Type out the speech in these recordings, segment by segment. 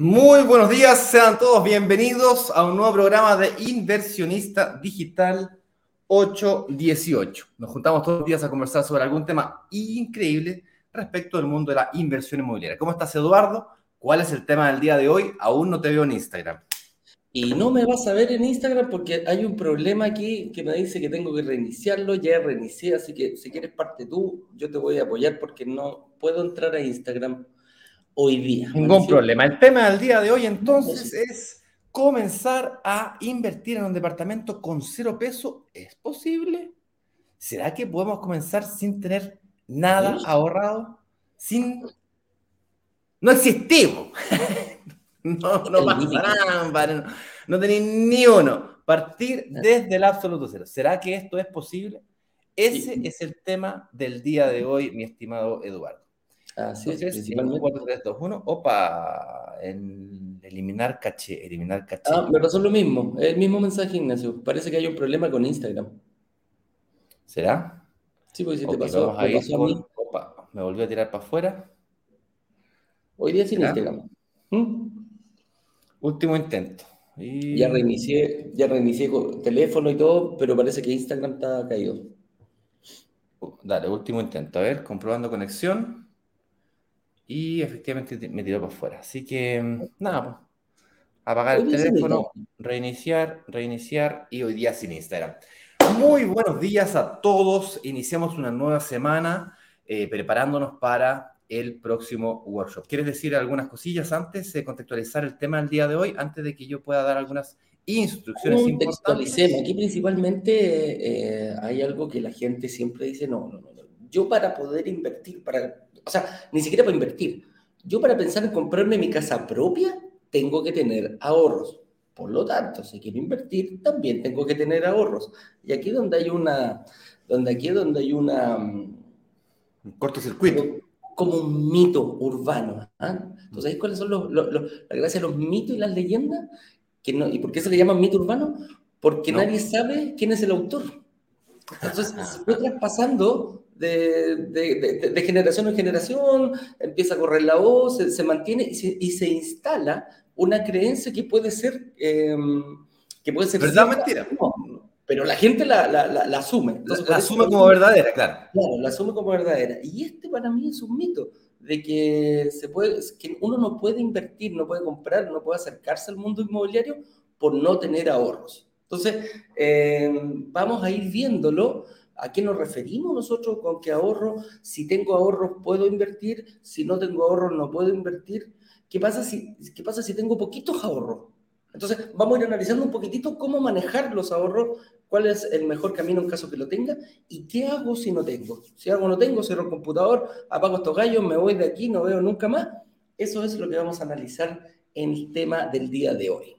Muy buenos días, sean todos bienvenidos a un nuevo programa de Inversionista Digital 818. Nos juntamos todos los días a conversar sobre algún tema increíble respecto del mundo de la inversión inmobiliaria. ¿Cómo estás, Eduardo? ¿Cuál es el tema del día de hoy? Aún no te veo en Instagram. Y no me vas a ver en Instagram porque hay un problema aquí que me dice que tengo que reiniciarlo. Ya reinicié, así que si quieres parte tú, yo te voy a apoyar porque no puedo entrar a Instagram hoy día. Ningún problema. El tema del día de hoy entonces es comenzar a invertir en un departamento con cero peso. ¿Es posible? ¿Será que podemos comenzar sin tener nada ahorrado? Sin... No existimos. no, no pasa nada, no tenéis ni uno. Partir desde el absoluto cero. ¿Será que esto es posible? Ese es el tema del día de hoy, mi estimado Eduardo. Así es, principalmente. 4, 3, 2, 1. Opa, en eliminar caché, eliminar caché. Ah, me pasó lo mismo, el mismo mensaje, Ignacio. Parece que hay un problema con Instagram. ¿Será? Sí, porque si te pasó, me pasó a mí. Opa, me volvió a tirar para afuera. Hoy día sin Instagram. ¿Mm? Último intento. Y... Ya reinicié, ya reinicié con teléfono y todo, pero parece que Instagram está caído. Dale, último intento. A ver, comprobando conexión y efectivamente me tiró para afuera. Así que, mm, nada, pues, apagar el teléfono, reiniciar, reiniciar y hoy día sin Instagram. Muy buenos días a todos. Iniciamos una nueva semana eh, preparándonos para el próximo workshop. ¿Quieres decir algunas cosillas antes de contextualizar el tema del día de hoy, antes de que yo pueda dar algunas instrucciones Contextualicemos. Aquí principalmente eh, hay algo que la gente siempre dice, no, no, no, no. Yo para poder invertir, para o sea, ni siquiera para invertir. Yo para pensar en comprarme mi casa propia, tengo que tener ahorros. Por lo tanto, si quiero invertir, también tengo que tener ahorros. Y aquí donde hay una, donde aquí donde hay una... Un cortocircuito. Como un mito urbano. ¿ah? Entonces, cuáles son los, la gracia de los mitos y las leyendas? Que no, ¿Y por qué se le llama mito urbano? Porque nadie sabe quién es el autor. Entonces, se fue traspasando de, generación en generación, empieza a correr la voz, se, mantiene y se, instala una creencia que puede ser... Em, que puede ser ¿Verdad mentira? pero la gente la, asume. la, asume como verdadera, claro. Claro, la asume como verdadera. Y este para mí es un mito de que, se puede, que uno no puede invertir, no puede comprar, no puede acercarse al mundo inmobiliario por no tener ahorros. Entonces, em, vamos a ir viéndolo ¿A qué nos referimos nosotros con que ahorro? Si tengo ahorros, puedo invertir. Si no tengo ahorros, no puedo invertir. ¿Qué pasa si, qué pasa si tengo poquitos ahorros? Entonces, vamos a ir analizando un poquitito cómo manejar los ahorros, cuál es el mejor camino en caso que lo tenga y qué hago si no tengo. Si algo no tengo, cierro el computador, apago estos gallos, me voy de aquí, no veo nunca más. Eso es lo que vamos a analizar en el tema del día de hoy.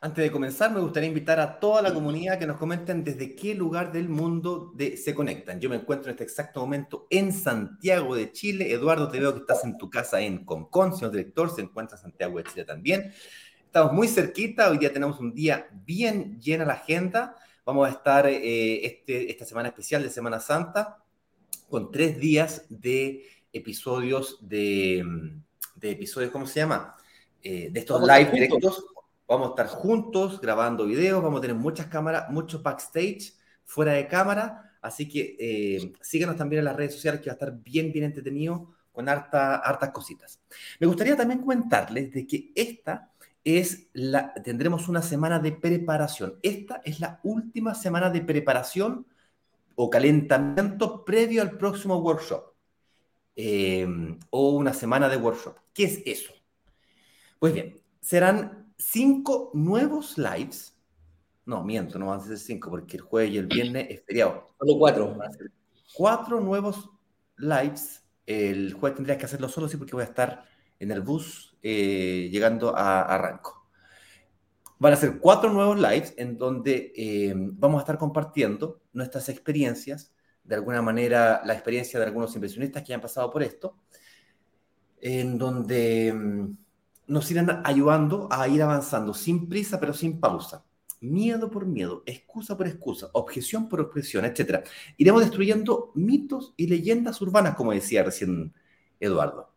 Antes de comenzar, me gustaría invitar a toda la comunidad que nos comenten desde qué lugar del mundo se conectan. Yo me encuentro en este exacto momento en Santiago de Chile. Eduardo, te veo que estás en tu casa en Concón, señor director, se encuentra en Santiago de Chile también. Estamos muy cerquita, hoy día tenemos un día bien llena la agenda. Vamos a estar eh, este, esta semana especial de Semana Santa con tres días de episodios de, de episodios, ¿cómo se llama? Eh, de estos live directos Vamos a estar juntos grabando videos, vamos a tener muchas cámaras, mucho backstage fuera de cámara, así que eh, síganos también en las redes sociales que va a estar bien, bien entretenido con harta, hartas cositas. Me gustaría también comentarles de que esta es la, tendremos una semana de preparación. Esta es la última semana de preparación o calentamiento previo al próximo workshop. Eh, o una semana de workshop. ¿Qué es eso? Pues bien, serán cinco nuevos lives. No, miento, no van a ser cinco porque el jueves y el viernes es feriado. Solo cuatro. Cuatro nuevos lives. El jueves tendrías que hacerlo solo, sí, porque voy a estar en el bus eh, llegando a, Arranco. Van a ser cuatro nuevos lives en donde eh, vamos a estar compartiendo nuestras experiencias, de alguna manera la experiencia de algunos inversionistas que han pasado por esto, en donde mm, nos irán ayudando a ir avanzando sin prisa, pero sin pausa. Miedo por miedo, excusa por excusa, objeción por objeción, etc. Iremos destruyendo mitos y leyendas urbanas, como decía recién Eduardo.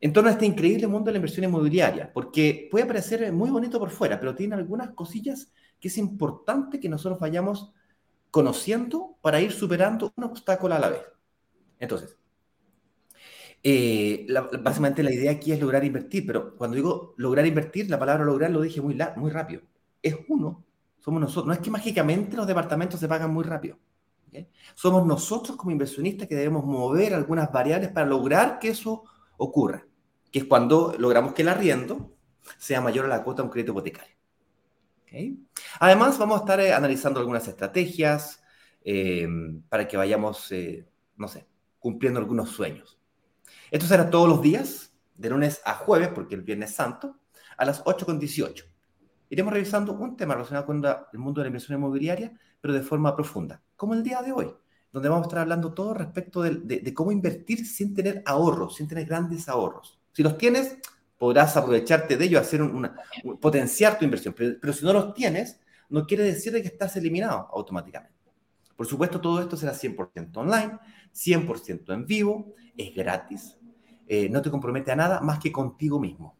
en torno a este increíble mundo de la inversión inmobiliaria, porque puede parecer muy bonito por fuera, pero tiene algunas cosillas que es importante que nosotros vayamos conociendo para ir superando un obstáculo a la vez. Entonces, eh, básicamente la idea aquí es lograr invertir, pero cuando digo lograr invertir, la palabra lograr lo dije muy, rápido. Es uno, somos nosotros. No es que mágicamente los departamentos se pagan muy rápido. Somos nosotros como inversionistas que debemos mover algunas variables para lograr que eso ocurra, que es cuando logramos que el arriendo sea mayor a la cuota de un crédito hipotecario. Además, vamos a estar eh, analizando algunas estrategias eh, para que vayamos, no sé, cumpliendo algunos sueños. Esto será todos los días, de lunes a jueves, porque el Viernes Santo, a las 8.18. Iremos revisando un tema relacionado con el mundo de la inversión inmobiliaria, pero de forma profunda, como el día de hoy, donde vamos a estar hablando todo respecto de, cómo invertir sin tener ahorros, sin tener grandes ahorros. Si los tienes, podrás aprovecharte de ello, hacer una, potenciar tu inversión, pero, si no los tienes, no quiere decir que estás eliminado automáticamente. Por supuesto, todo esto será 100% online, 100% en vivo, es gratis, eh, no te compromete a nada más que contigo mismo.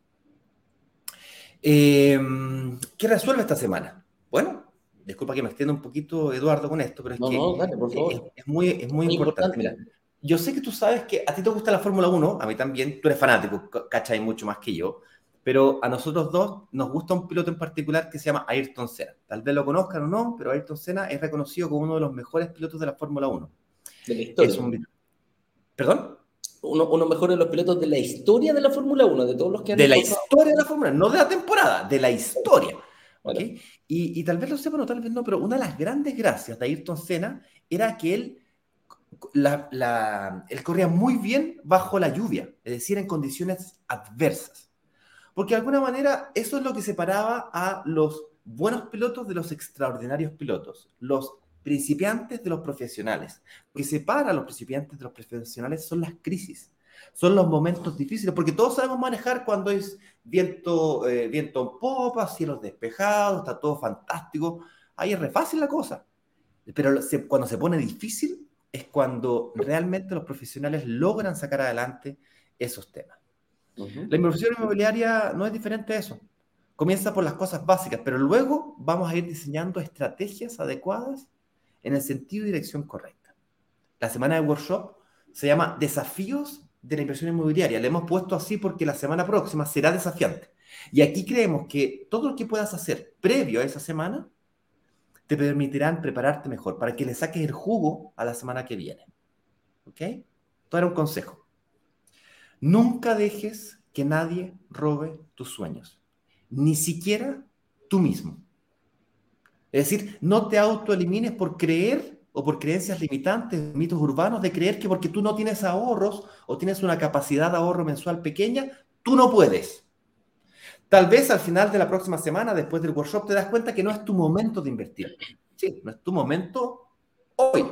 Em, ¿Qué resuelve esta semana? Bueno, disculpa que me extienda un poquito, Eduardo, con esto, pero es que Es, muy, es muy, importante. yo sé que tú sabes que a ti te gusta la Fórmula 1, a mí también, tú eres fanático, cachai mucho más que yo, pero a nosotros dos nos gusta un piloto en particular que se llama Ayrton Senna. Tal vez lo conozcan o no, pero Ayrton Senna es reconocido como uno de los mejores pilotos de la Fórmula 1. De la historia. ¿Perdón? Uno, uno mejor de los pilotos de la historia de la Fórmula 1, de todos los que han De la historia de la Fórmula 1, no de la temporada, de la historia. ¿okay? Y, y, tal vez lo sepan o tal vez no, pero una de las grandes gracias de Ayrton Senna era que él, la, la, él corría muy bien bajo la lluvia, es decir, en condiciones adversas. Porque de alguna manera eso es lo que separaba a los buenos pilotos de los extraordinarios pilotos. Los principiantes de los profesionales. Lo que separa a los principiantes de los profesionales son las crisis, son los momentos difíciles, porque todos sabemos manejar cuando es viento, eh, viento en popa, cielos despejados, está todo fantástico. Ahí es re fácil la cosa. Pero cuando se pone difícil es cuando realmente los profesionales logran sacar adelante esos temas. La inversión inmobiliaria no es diferente a eso. Comienza por las cosas básicas, pero luego vamos a ir diseñando estrategias adecuadas en el sentido y dirección correcta. La semana de workshop se llama Desafíos de la inversión inmobiliaria. Le hemos puesto así porque la semana próxima será desafiante. Y aquí creemos que todo lo que puedas hacer previo a esa semana te permitirán prepararte mejor para que le saques el jugo a la semana que viene. ¿Ok? Todo era un consejo. Nunca dejes que nadie robe tus sueños, ni siquiera tú mismo. Es decir, no te autoelimines por creer o por creencias limitantes, mitos urbanos, de creer que porque tú no tienes ahorros o tienes una capacidad de ahorro mensual pequeña, tú no puedes. Tal vez al final de la próxima semana, después del workshop, te das cuenta que no es tu momento de invertir. Sí, no es tu momento hoy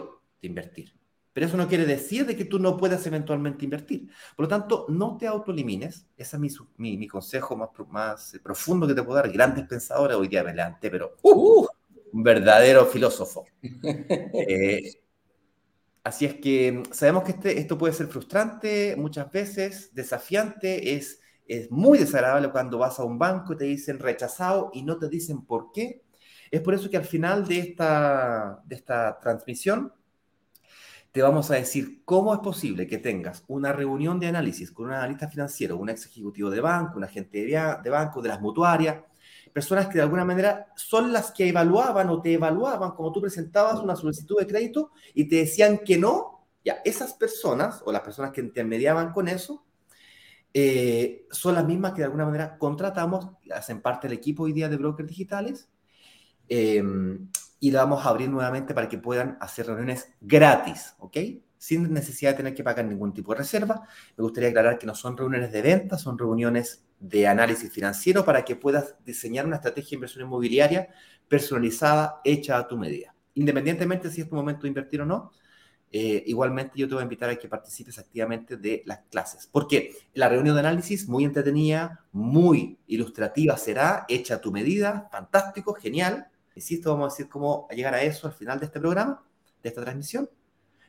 de invertir. Pero eso no quiere decir de que tú no puedas eventualmente invertir. Por lo tanto, no te autoelimines. Ese es mi, mi, consejo más, más profundo que te puedo dar. Grandes pensadores, hoy día levanté, pero uh, un verdadero filósofo. Eh, así es que sabemos que este, esto puede ser frustrante muchas veces, desafiante, es, es muy desagradable cuando vas a un banco y te dicen rechazado y no te dicen por qué. Es por eso que al final de esta, de esta transmisión te vamos a decir cómo es posible que tengas una reunión de análisis con un analista financiero, un ex ejecutivo de banco, un agente de, de banco, de las mutuarias, personas que de alguna manera son las que evaluaban o te evaluaban como tú presentabas una solicitud de crédito y te decían que no, ya, esas personas o las personas que intermediaban con eso eh, son las mismas que de alguna manera contratamos, hacen parte del equipo hoy día de brokers digitales em, y la vamos a abrir nuevamente para que puedan hacer reuniones gratis, ¿ok? Sin necesidad de tener que pagar ningún tipo de reserva. Me gustaría aclarar que no son reuniones de venta, son reuniones de análisis financiero para que puedas diseñar una estrategia de inversión inmobiliaria personalizada, hecha a tu medida. Independientemente si es tu momento de invertir o no, eh, igualmente yo te voy a invitar a que participes activamente de las clases, porque la reunión de análisis muy entretenida, muy ilustrativa será, hecha a tu medida, fantástico, genial. Insisto, vamos a decir cómo llegar a eso al final de este programa, de esta transmisión,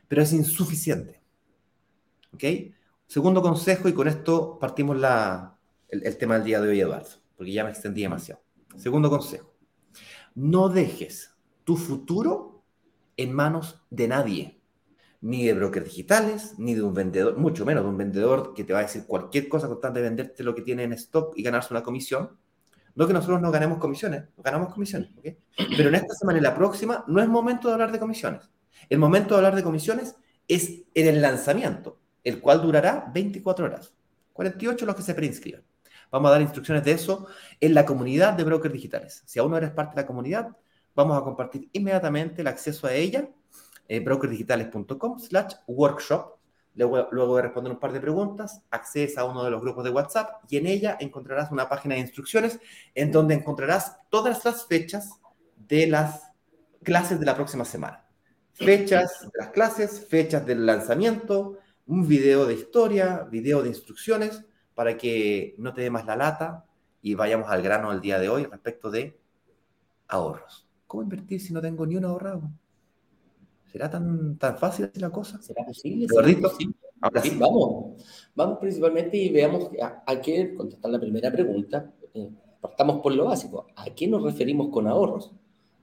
pero es insuficiente. ¿Ok? Segundo consejo, y con esto partimos la, el, el tema del día de hoy, Eduardo, porque ya me extendí demasiado. Segundo consejo, no dejes tu futuro en manos de nadie, ni de brokers digitales, ni de un vendedor, mucho menos de un vendedor que te va a decir cualquier cosa con tal de venderte lo que tiene en stock y ganarse una comisión. No que nosotros no ganemos comisiones, ganamos comisiones, ¿ok? Pero en esta semana y la próxima no es momento de hablar de comisiones. El momento de hablar de comisiones es en el lanzamiento, el cual durará 24 horas. 48 los que se preinscriban. Vamos a dar instrucciones de eso en la comunidad de brokers digitales. Si aún no eres parte de la comunidad, vamos a compartir inmediatamente el acceso a ella, eh, brokersdigitales.com slash workshop. Luego, luego de responder un par de preguntas, accedes a uno de los grupos de WhatsApp y en ella encontrarás una página de instrucciones en donde encontrarás todas las fechas de las clases de la próxima semana. Fechas de las clases, fechas del lanzamiento, un video de historia, video de instrucciones, para que no te dé más la lata y vayamos al grano del día de hoy respecto de ahorros. ¿Cómo invertir si no tengo ni un ahorrado? ¿Será tan, tan fácil la cosa? ¿Será posible? Ahora sí, sí. vamos. Vamos principalmente y veamos a, a qué contestar la primera pregunta. Eh, partamos por lo básico. ¿A qué nos referimos con ahorros?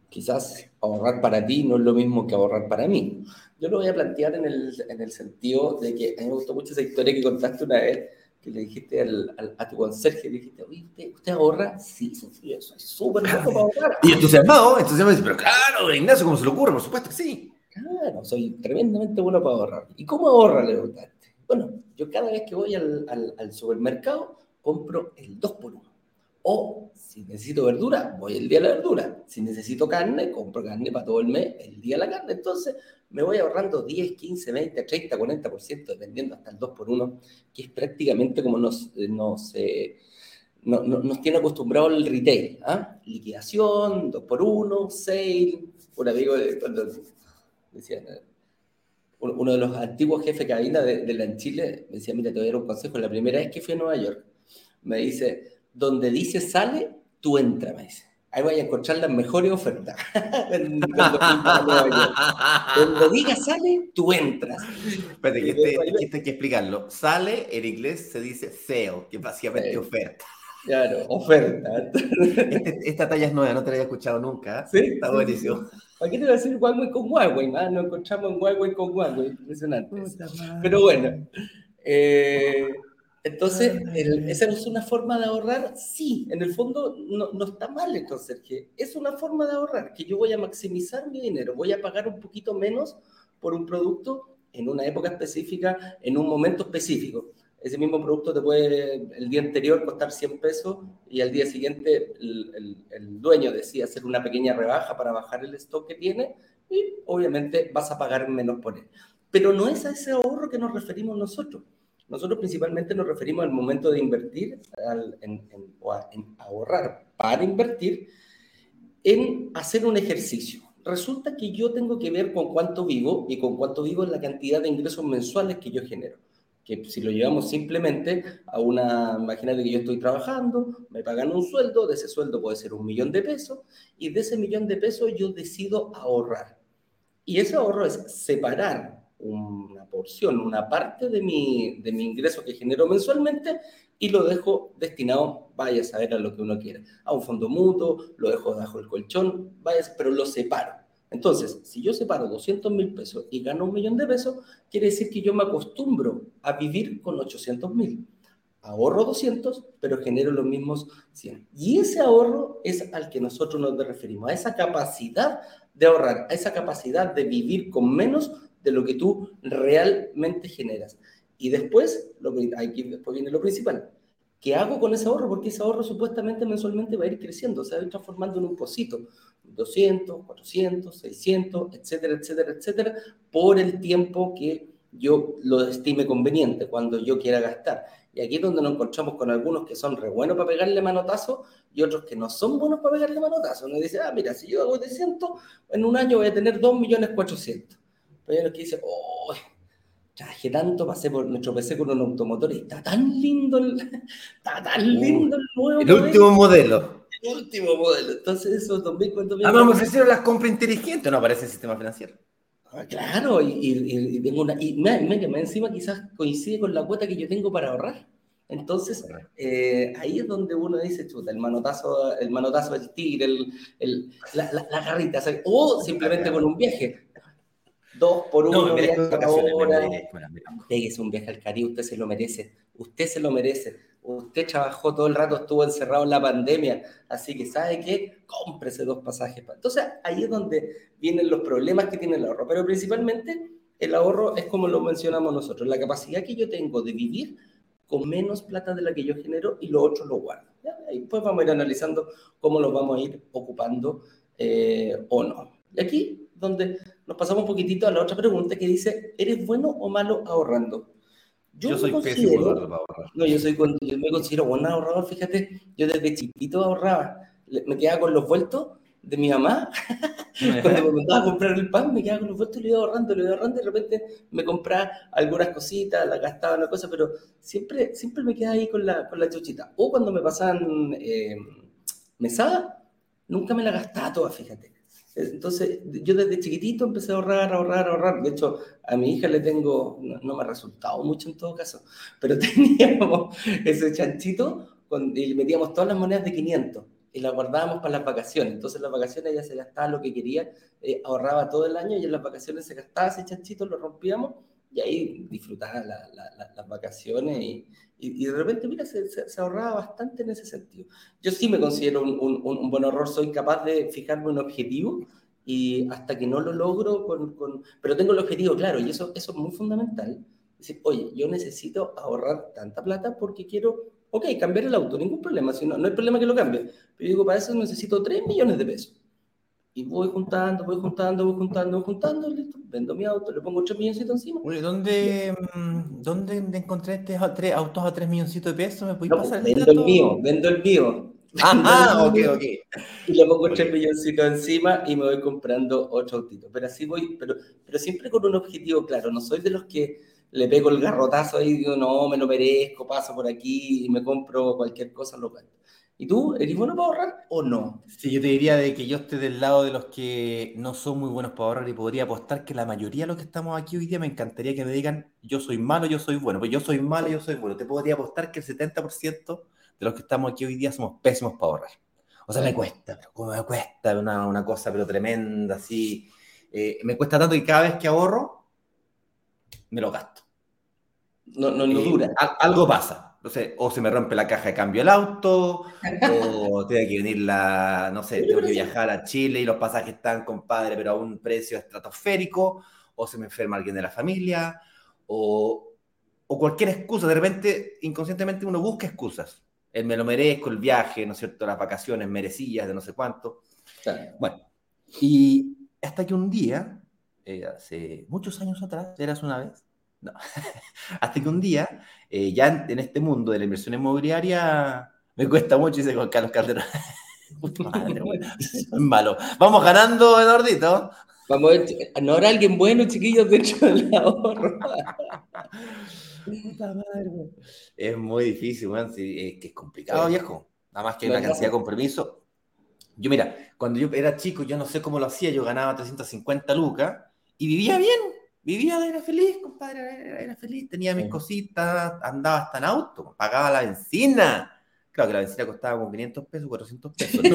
Quizás ahorrar para ti no es lo mismo que ahorrar para mí. Yo lo voy a plantear en el, en el sentido de que a mí me gustó mucho esa historia que contaste una vez, que le dijiste al, al- a tu conserje, le dijiste, oye, ¿usted, usted ahorra? Sí, sí, sí, soy súper bueno para ahorrar. Y entusiasmado, entusiasmado, dice, pero claro, Ignacio, ¿cómo se le ocurre? Por supuesto que sí. Claro, soy tremendamente bueno para ahorrar. ¿Y cómo ahorra, le preguntaste? Bueno, yo cada vez que voy al, al- al supermercado compro el 2 por 1 O si necesito verdura, voy el día de la verdura. Si necesito carne, compro carne para todo el mes, el día de la carne. Entonces me voy ahorrando 10, 15, 20, 30, 40%, dependiendo hasta el 2 por 1 que es prácticamente como nos, eh, nos, eh, no- no- nos tiene acostumbrado el retail. ¿ah? Liquidación, 2 por 1 sale. Un amigo de, cuando decía, eh, uno de los antiguos jefes de cabina de, de la en Chile me decía, mira, te voy a dar un consejo. La primera vez que fui a Nueva York, me dice, donde dice sale, tú entra, me dice. Ahí voy a encontrar las mejores ofertas. Cuando diga sale, tú entras. Espérate, que este, que este hay que explicarlo. Sale, en inglés se dice sale, que es básicamente oferta. Claro, oferta. Este- esta talla es nueva, no te la había escuchado nunca. Sí, Está sí, buenísimo. ¿Para qué te voy a decir Huawei con Huawei? Ah, nos encontramos en Huawei con Huawei. Impresionante. Pero bueno, eh, entonces, el- ¿esa es una forma de ahorrar? Sí, en el fondo no, no está mal el conserje. Es una forma de ahorrar, que yo voy a maximizar mi dinero, voy a pagar un poquito menos por un producto en una época específica, en un momento específico. Ese mismo producto te puede el día anterior costar 100 pesos y al día siguiente el, el- el dueño decide hacer una pequeña rebaja para bajar el stock que tiene y obviamente vas a pagar menos por él. Pero no es a ese ahorro que nos referimos nosotros. Nosotros principalmente nos referimos al momento de invertir, o a- ahorrar para invertir, en hacer un ejercicio. Resulta que yo tengo que ver con cuánto vivo y con cuánto vivo es la cantidad de ingresos mensuales que yo genero. Que si lo llevamos simplemente a una, imagínate que yo estoy trabajando, me pagan un sueldo, de ese sueldo puede ser un millón de pesos, y de ese millón de pesos yo decido ahorrar. Y ese ahorro es separar una porción, una parte de mi, de mi ingreso que genero mensualmente y lo dejo destinado, vaya a saber a lo que uno quiera, a un fondo mutuo, lo dejo debajo del colchón, vaya, pero lo separo. Entonces, si yo separo 200 mil pesos y gano un millón de pesos, quiere decir que yo me acostumbro a vivir con 800 mil. Ahorro 200, pero genero los mismos 100. Y ese ahorro es al que nosotros nos referimos, a esa capacidad de ahorrar, a esa capacidad de vivir con menos de lo que tú realmente generas. Y después, lo aquí después viene lo principal. ¿Qué hago con ese ahorro? Porque ese ahorro supuestamente mensualmente va a ir creciendo, se va a ir transformando en un pocito. 200, 400, 600, etcétera, etcétera, etcétera, por el tiempo que yo lo estime conveniente, cuando yo quiera gastar. Y aquí es donde nos encontramos con algunos que son re buenos para pegarle manotazo y otros que no son buenos para pegarle manotazo. Uno dice, ah, mira, si yo hago de 100, en un año voy a tener 2.400.000. Hay los que dicen, oh, trabajé tanto, pasé por nuestro PC con un automotor y está tan lindo el, está tan lindo el nuevo El modelo, último modelo. el último modelo. Entonces esos 2.000, ¿cuántos mil? Ah, me ofrecieron las compras inteligentes. No aparece el sistema financiero. Ah, claro, y, tengo una. Y me, encima quizás coincide con la cuota que yo tengo para ahorrar. Entonces, eh, ahí es donde uno dice, chuta, el manotazo, el manotazo del tigre, el, la, la, garrita, o simplemente con un viaje. Dos por uno, no, viaje ahora. un viaje al Caribe, usted se lo merece. Usted se lo merece. Usted trabajó todo el rato, estuvo encerrado en la pandemia, así que sabe que cómprese dos pasajes. Entonces ahí es donde vienen los problemas que tiene el ahorro, pero principalmente el ahorro es como lo mencionamos nosotros, la capacidad que yo tengo de vivir con menos plata de la que yo genero y lo otro lo guardo. Y después vamos a ir analizando cómo lo vamos a ir ocupando eh, o no. Y aquí donde nos pasamos un poquitito a la otra pregunta que dice, ¿eres bueno o malo ahorrando? Yo, soy pésimo para ahorrar. No, yo, soy, yo me considero buen ahorrador, fíjate, yo desde chiquito ahorraba, me quedaba con los vueltos de mi mamá, cuando me mandaba a comprar el pan, me quedaba con los vueltos y lo iba ahorrando, lo iba ahorrando, y de repente me compraba algunas cositas, la gastaba una cosa, pero siempre, siempre me quedaba ahí con la, con la chuchita. O cuando me pasaban eh, mesada, nunca me la gastaba toda, fíjate. Entonces, yo desde chiquitito empecé a ahorrar, ahorrar, ahorrar. De hecho, a mi hija le tengo, no, me ha resultado mucho en todo caso, pero teníamos ese chanchito y le metíamos todas las monedas de 500 y las guardábamos para las vacaciones. Entonces, en las vacaciones ella se gastaba lo que quería, eh, ahorraba todo el año y en las vacaciones se gastaba ese chanchito, lo rompíamos y ahí disfrutaba las vacaciones y, y, de repente, mira, se, se, ahorraba bastante en ese sentido. Yo sí me considero un, un, un, buen ahorrador, soy capaz de fijarme un objetivo y hasta que no lo logro, con, con, pero tengo el objetivo claro y eso, eso es muy fundamental. Decir, oye, yo necesito ahorrar tanta plata porque quiero, ok, cambiar el auto, ningún problema, si no, no hay problema que lo cambie, pero digo, para eso necesito 3 millones de pesos. Y voy juntando, voy juntando, voy juntando, voy juntando, listo, vendo mi auto, le pongo 3 milloncitos encima. Oye, ¿dónde, mm, ¿dónde encontré este tres autos a 3 milloncitos de pesos? ¿Me puedes pasar el Vendo el mío, vendo el mío. Ah, ok, ok. Y le pongo 3 milloncitos encima y me voy comprando otro autito. Pero así voy, pero, pero siempre con un objetivo claro. No soy de los que le pego el garrotazo ahí y digo, no, me lo merezco, paso por aquí y me compro cualquier cosa local. ¿Y tú, eres bueno para ahorrar o no? Sí, yo te diría de que yo estoy del lado de los que no son muy buenos para ahorrar y podría apostar que la mayoría de los que estamos aquí hoy día me encantaría que me digan yo soy malo, yo soy bueno. Pues yo soy malo, yo soy bueno. Te podría apostar que el 70% de los que estamos aquí hoy día somos pésimos para ahorrar. O sea, me cuesta, pero como me cuesta una, una cosa pero tremenda, así. Eh, me cuesta tanto que cada vez que ahorro, me lo gasto. No, no, no eh, dura. algo pasa o se me rompe la caja de cambio del auto, o tiene que venir la, no sé, tengo que viajar a Chile y los pasajes están, compadre, pero a un precio estratosférico, o se me enferma alguien de la familia, o, o cualquier excusa. De repente, inconscientemente uno busca excusas. El me lo merezco, el viaje, ¿no es cierto? Las vacaciones merecidas de no sé cuánto. Bueno, y hasta que un día, eh, hace muchos años atrás, eras una vez, no. Hasta que un día, eh, ya en, este mundo de la inversión inmobiliaria, me cuesta mucho, dice con Carlos Calderón. Madre, es malo. Vamos ganando, Eduardito. Vamos a ¿no habrá alguien bueno, chiquillos, dentro del ahorro? es muy difícil, man. es que es complicado, viejo. Nada más que hay una cantidad de compromiso. Yo, mira, cuando yo era chico, yo no sé cómo lo hacía, yo ganaba 350 lucas y vivía bien Vivía, era feliz, compadre, era, feliz, tenía mis cositas, andaba hasta en auto, pagaba la benzina. Claro que la benzina costaba como 500 pesos, 400 pesos.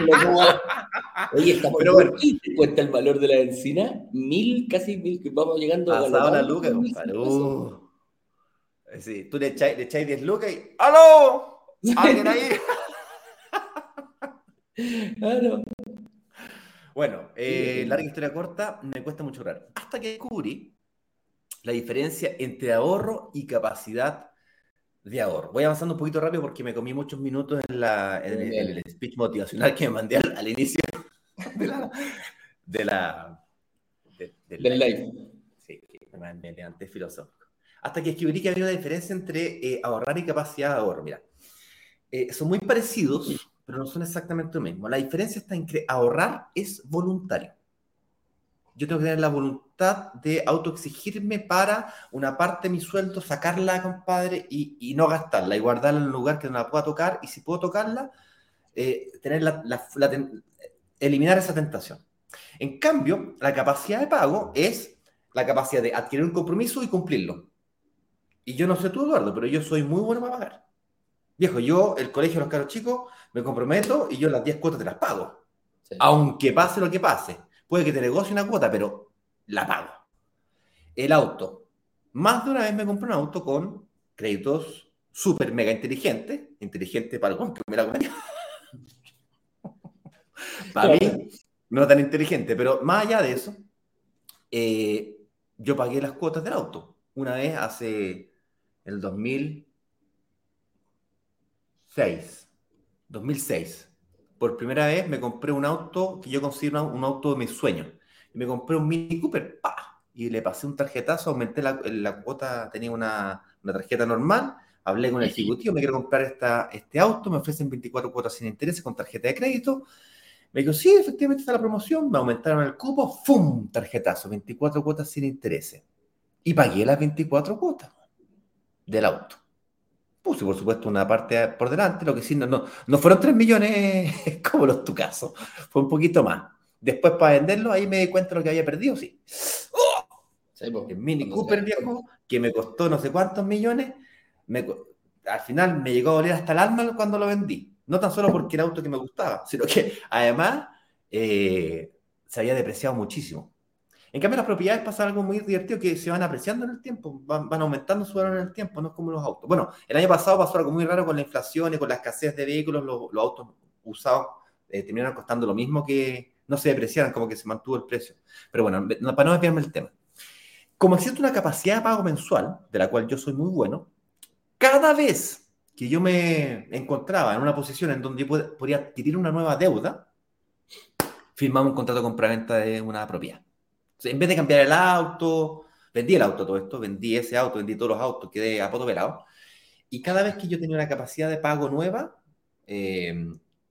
Oye, está Pero bueno, cuesta el valor de la benzina? Mil, casi mil, que vamos llegando a la, la compadre. Uh. Sí, tú le echáis, le echáis 10 lucas y ¡Aló! ¿Alguien ahí? claro. Bueno, eh, larga historia corta, me cuesta mucho hablar. Hasta que descubrí la diferencia entre ahorro y capacidad de ahorro. Voy avanzando un poquito rápido porque me comí muchos minutos en, el, speech motivacional que me mandé al, inicio de la... De la del live. Sí, me, me filosófico. Hasta que descubrí que había una diferencia entre eh, ahorrar y capacidad de ahorro. Mira, eh, son muy parecidos, pero no son exactamente lo mismo. La diferencia está en que ahorrar es voluntario. Yo tengo que tener la voluntad de autoexigirme para una parte de mi sueldo, sacarla, compadre, y, no gastarla, y guardarla en un lugar que no la pueda tocar, y si puedo tocarla, eh, la, eliminar esa tentación. En cambio, la capacidad de pago es la capacidad de adquirir un compromiso y cumplirlo. Y yo no sé tú, Eduardo, pero yo soy muy bueno para pagar. Viejo, yo, el colegio de los caros chicos, me comprometo y yo las 10 cuotas te las pago. Aunque pase lo que pase. Puede que te negocie una cuota, pero la pago. El auto. Más de una vez me compré un auto con créditos súper mega inteligentes. Inteligente para el que me la Para mí, no tan inteligente, pero más allá de eso, eh, yo pagué las cuotas del auto. Una vez hace el 2006. 2006. Por primera vez me compré un auto que yo considero un auto de mis sueños. Y me compré un Mini Cooper, ¡pa! Y le pasé un tarjetazo, aumenté la, la cuota, tenía una, una, tarjeta normal, hablé con el ejecutivo, me quiero comprar esta, este auto, me ofrecen 24 cuotas sin intereses con tarjeta de crédito. Me dijo, sí, efectivamente está la promoción, me aumentaron el cupo, ¡fum! Tarjetazo, 24 cuotas sin intereses. Y pagué las 24 cuotas del auto. Puse, por supuesto, una parte por delante, lo que sí, no, no, fueron 3 millones como los tu caso, fue un poquito más. Después, para venderlo, ahí me di cuenta de lo que había perdido, sí. ¡Oh! el Mini Cooper viejo, que me costó no sé cuántos millones, me, al final me llegó a doler hasta el alma cuando lo vendí. No tan solo porque era auto que me gustaba, sino que además eh, se había depreciado muchísimo. En cambio, las propiedades pasa algo muy divertido que se van apreciando en el tiempo, van, aumentando su valor en el tiempo, no es como los autos. Bueno, el año pasado pasó algo muy raro con la inflación y con la escasez de vehículos, los, autos usados eh, terminaron costando lo mismo que no se depreciaran, como que se mantuvo el precio. Pero bueno, para no desviarme el tema. Como existe una capacidad de pago mensual, de la cual yo soy muy bueno, cada vez que yo me encontraba en una posición en donde yo podía adquirir una nueva deuda, firmaba un contrato de compraventa de una propiedad. En vez de cambiar el auto, vendí el auto todo esto, vendí ese auto, vendí todos los autos, quedé a poto velado. Y cada vez que yo tenía una capacidad de pago nueva, eh,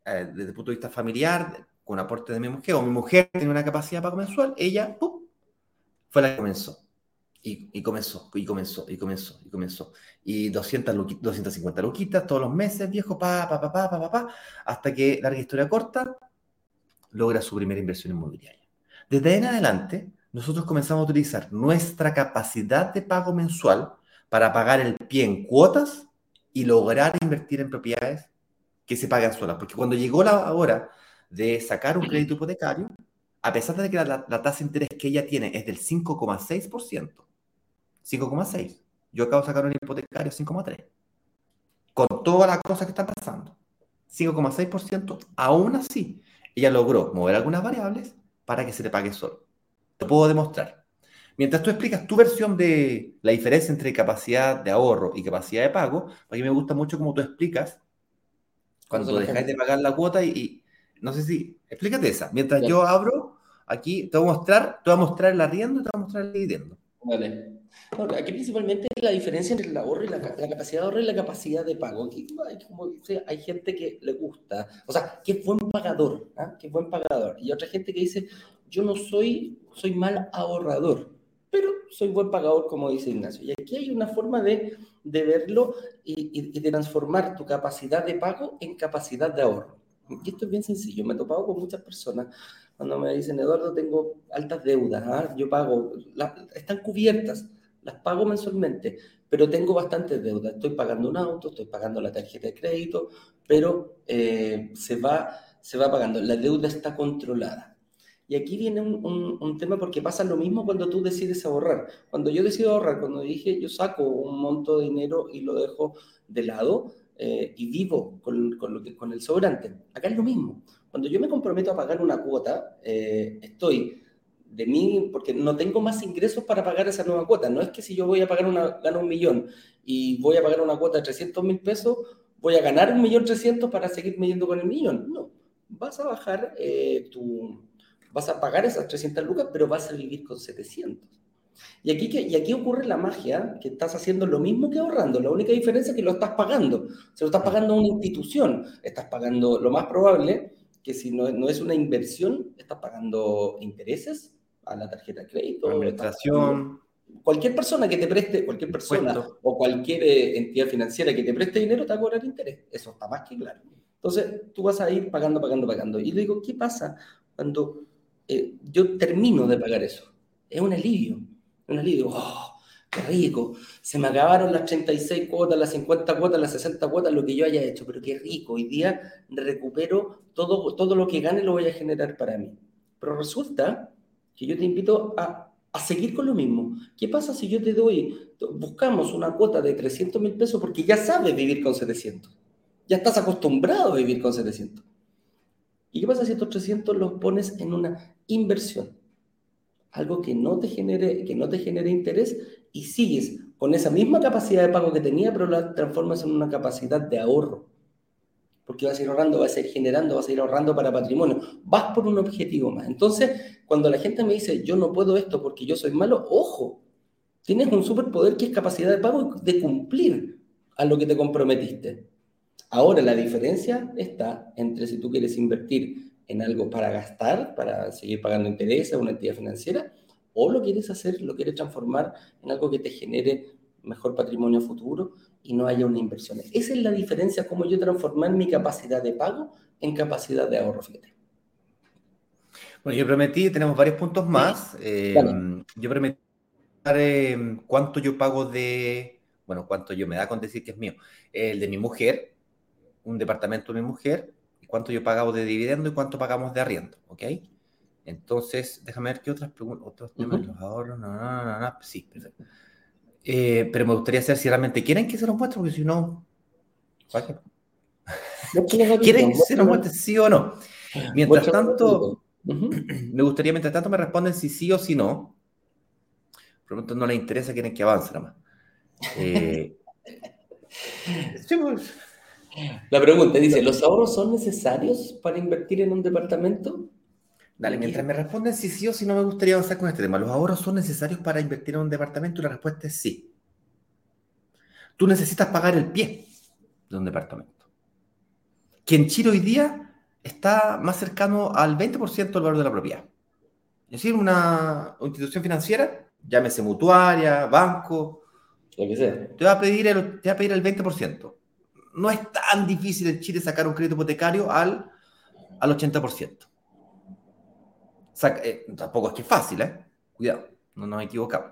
eh, desde el punto de vista familiar, con aporte de mi mujer, o mi mujer tenía una capacidad de pago mensual, ella ¡pum! fue la que comenzó. Y, comenzó, y comenzó, y comenzó, y comenzó. Y 200 250 luquitas todos los meses, viejo, pa, pa, pa, pa, pa, pa, hasta que, larga historia corta, logra su primera inversión inmobiliaria. Desde ahí en adelante, nosotros comenzamos a utilizar nuestra capacidad de pago mensual para pagar el pie en cuotas y lograr invertir en propiedades que se pagan solas. Porque cuando llegó la hora de sacar un crédito hipotecario, a pesar de que la, la tasa de interés que ella tiene es del 5,6%, 5,6. Yo acabo de sacar un hipotecario 5,3. Con todas las cosas que están pasando. 5,6%. Aún así, ella logró mover algunas variables para que se te pague solo. Lo puedo demostrar. Mientras tú explicas tu versión de la diferencia entre capacidad de ahorro y capacidad de pago, a mí me gusta mucho cómo tú explicas cuando dejáis de pagar la cuota y, no sé si, explícate esa. Mientras yo abro, aquí te voy a mostrar, te voy a mostrar el arriendo y te voy a mostrar el dividendo. Vale aquí principalmente la diferencia entre el ahorro y la, capacidad de ahorro y la capacidad de pago. Aquí hay, como hay gente que le gusta, o sea, que es buen pagador, ¿ah? que es buen pagador. Y otra gente que dice, yo no soy, mal ahorrador, pero soy buen pagador, como dice Ignacio. Y aquí hay una forma de, verlo y, de transformar tu capacidad de pago en capacidad de ahorro. Y esto es bien sencillo. Me he con muchas personas cuando me dicen, Eduardo, tengo altas deudas, ¿ah? yo pago, están cubiertas las pago mensualmente, pero tengo bastantes deudas. Estoy pagando un auto, estoy pagando la tarjeta de crédito, pero eh, se va pagando. La deuda está controlada. Y aquí viene un, tema porque pasa lo mismo cuando tú decides ahorrar. Cuando yo decido ahorrar, cuando dije yo saco un monto de dinero y lo dejo de lado eh, y vivo con, con, lo que, con el sobrante, acá es lo mismo. Cuando yo me comprometo a pagar una cuota, eh, estoy de mí, porque no tengo más ingresos para pagar esa nueva cuota. No es que si yo voy a pagar una, gano un millón y voy a pagar una cuota de 300 mil pesos, voy a ganar un millón trescientos para seguir midiendo con el millón. No, vas a bajar eh, tu, vas a pagar esas 300 lucas, pero vas a vivir con 700. Y aquí, y aquí ocurre la magia, que estás haciendo lo mismo que ahorrando. La única diferencia es que lo estás pagando. Se lo estás pagando a una institución. Estás pagando, lo más probable, que si no, no es una inversión, estás pagando intereses a la tarjeta de crédito. Administración. Cualquier persona que te preste, cualquier persona o cualquier eh, entidad financiera que te preste dinero te va a cobrar interés. Eso está más que claro. Entonces, tú vas a ir pagando, pagando, pagando. Y le digo, ¿qué pasa cuando eh, yo termino de pagar eso. Es un alivio, un alivio. ¡Oh, qué rico! Se me acabaron las 36 cuotas, las 50 cuotas, las 60 cuotas, lo que yo haya hecho, pero qué rico. Hoy día recupero todo, todo lo que gane, lo voy a generar para mí. Pero resulta que yo te invito a, a seguir con lo mismo. ¿Qué pasa si yo te doy, buscamos una cuota de 300 mil pesos porque ya sabes vivir con 700? Ya estás acostumbrado a vivir con 700. ¿Y qué pasa si estos 300 los pones en una inversión? Algo que no te genere, que no te genere interés y sigues con esa misma capacidad de pago que tenía, pero la transformas en una capacidad de ahorro. Porque vas a ir ahorrando, vas a ir generando, vas a ir ahorrando para patrimonio. Vas por un objetivo más. Entonces, cuando la gente me dice, yo no puedo esto porque yo soy malo, ojo, tienes un superpoder que es capacidad de pago de cumplir a lo que te comprometiste. Ahora, la diferencia está entre si tú quieres invertir en algo para gastar, para seguir pagando intereses a una entidad financiera, o lo quieres hacer, lo quieres transformar en algo que te genere mejor patrimonio futuro y no haya una inversión. Esa es la diferencia, como yo transformar mi capacidad de pago en capacidad de ahorro, fíjate. Bueno, yo prometí, tenemos varios puntos más. Eh, yo prometí eh, cuánto yo pago de, bueno, cuánto yo me da con decir que es mío, el de mi mujer, un departamento de mi mujer, y cuánto yo pagado de dividendo y cuánto pagamos de arriendo, ¿ok? Entonces, déjame ver qué otras preguntas, otros temas, los ahorros, no, no, no, no, sí, perfecto. Eh, pero me gustaría saber si realmente quieren que se los muestre, porque si no, ¿quieren que se los muestre sí o no? Mientras tanto, me gustaría, mientras tanto, me responden si sí o si no. Por lo tanto, no les interesa, quieren que avance nada más. Eh, sí, pues, la pregunta dice, ¿los ahorros son necesarios para invertir en un departamento? Dale, mientras me responden si sí o si no me gustaría avanzar con este tema. ¿Los ahorros son necesarios para invertir en un departamento? Y la respuesta es sí. Tú necesitas pagar el pie de un departamento. Que en Chile hoy día está más cercano al 20% del valor de la propiedad. Es decir, una institución financiera, llámese mutuaria, banco, lo que sea. Te va a pedir el, te va a pedir el 20% no es tan difícil en Chile sacar un crédito hipotecario al, al 80%. Eh, tampoco es que es fácil, ¿eh? Cuidado, no nos equivocamos.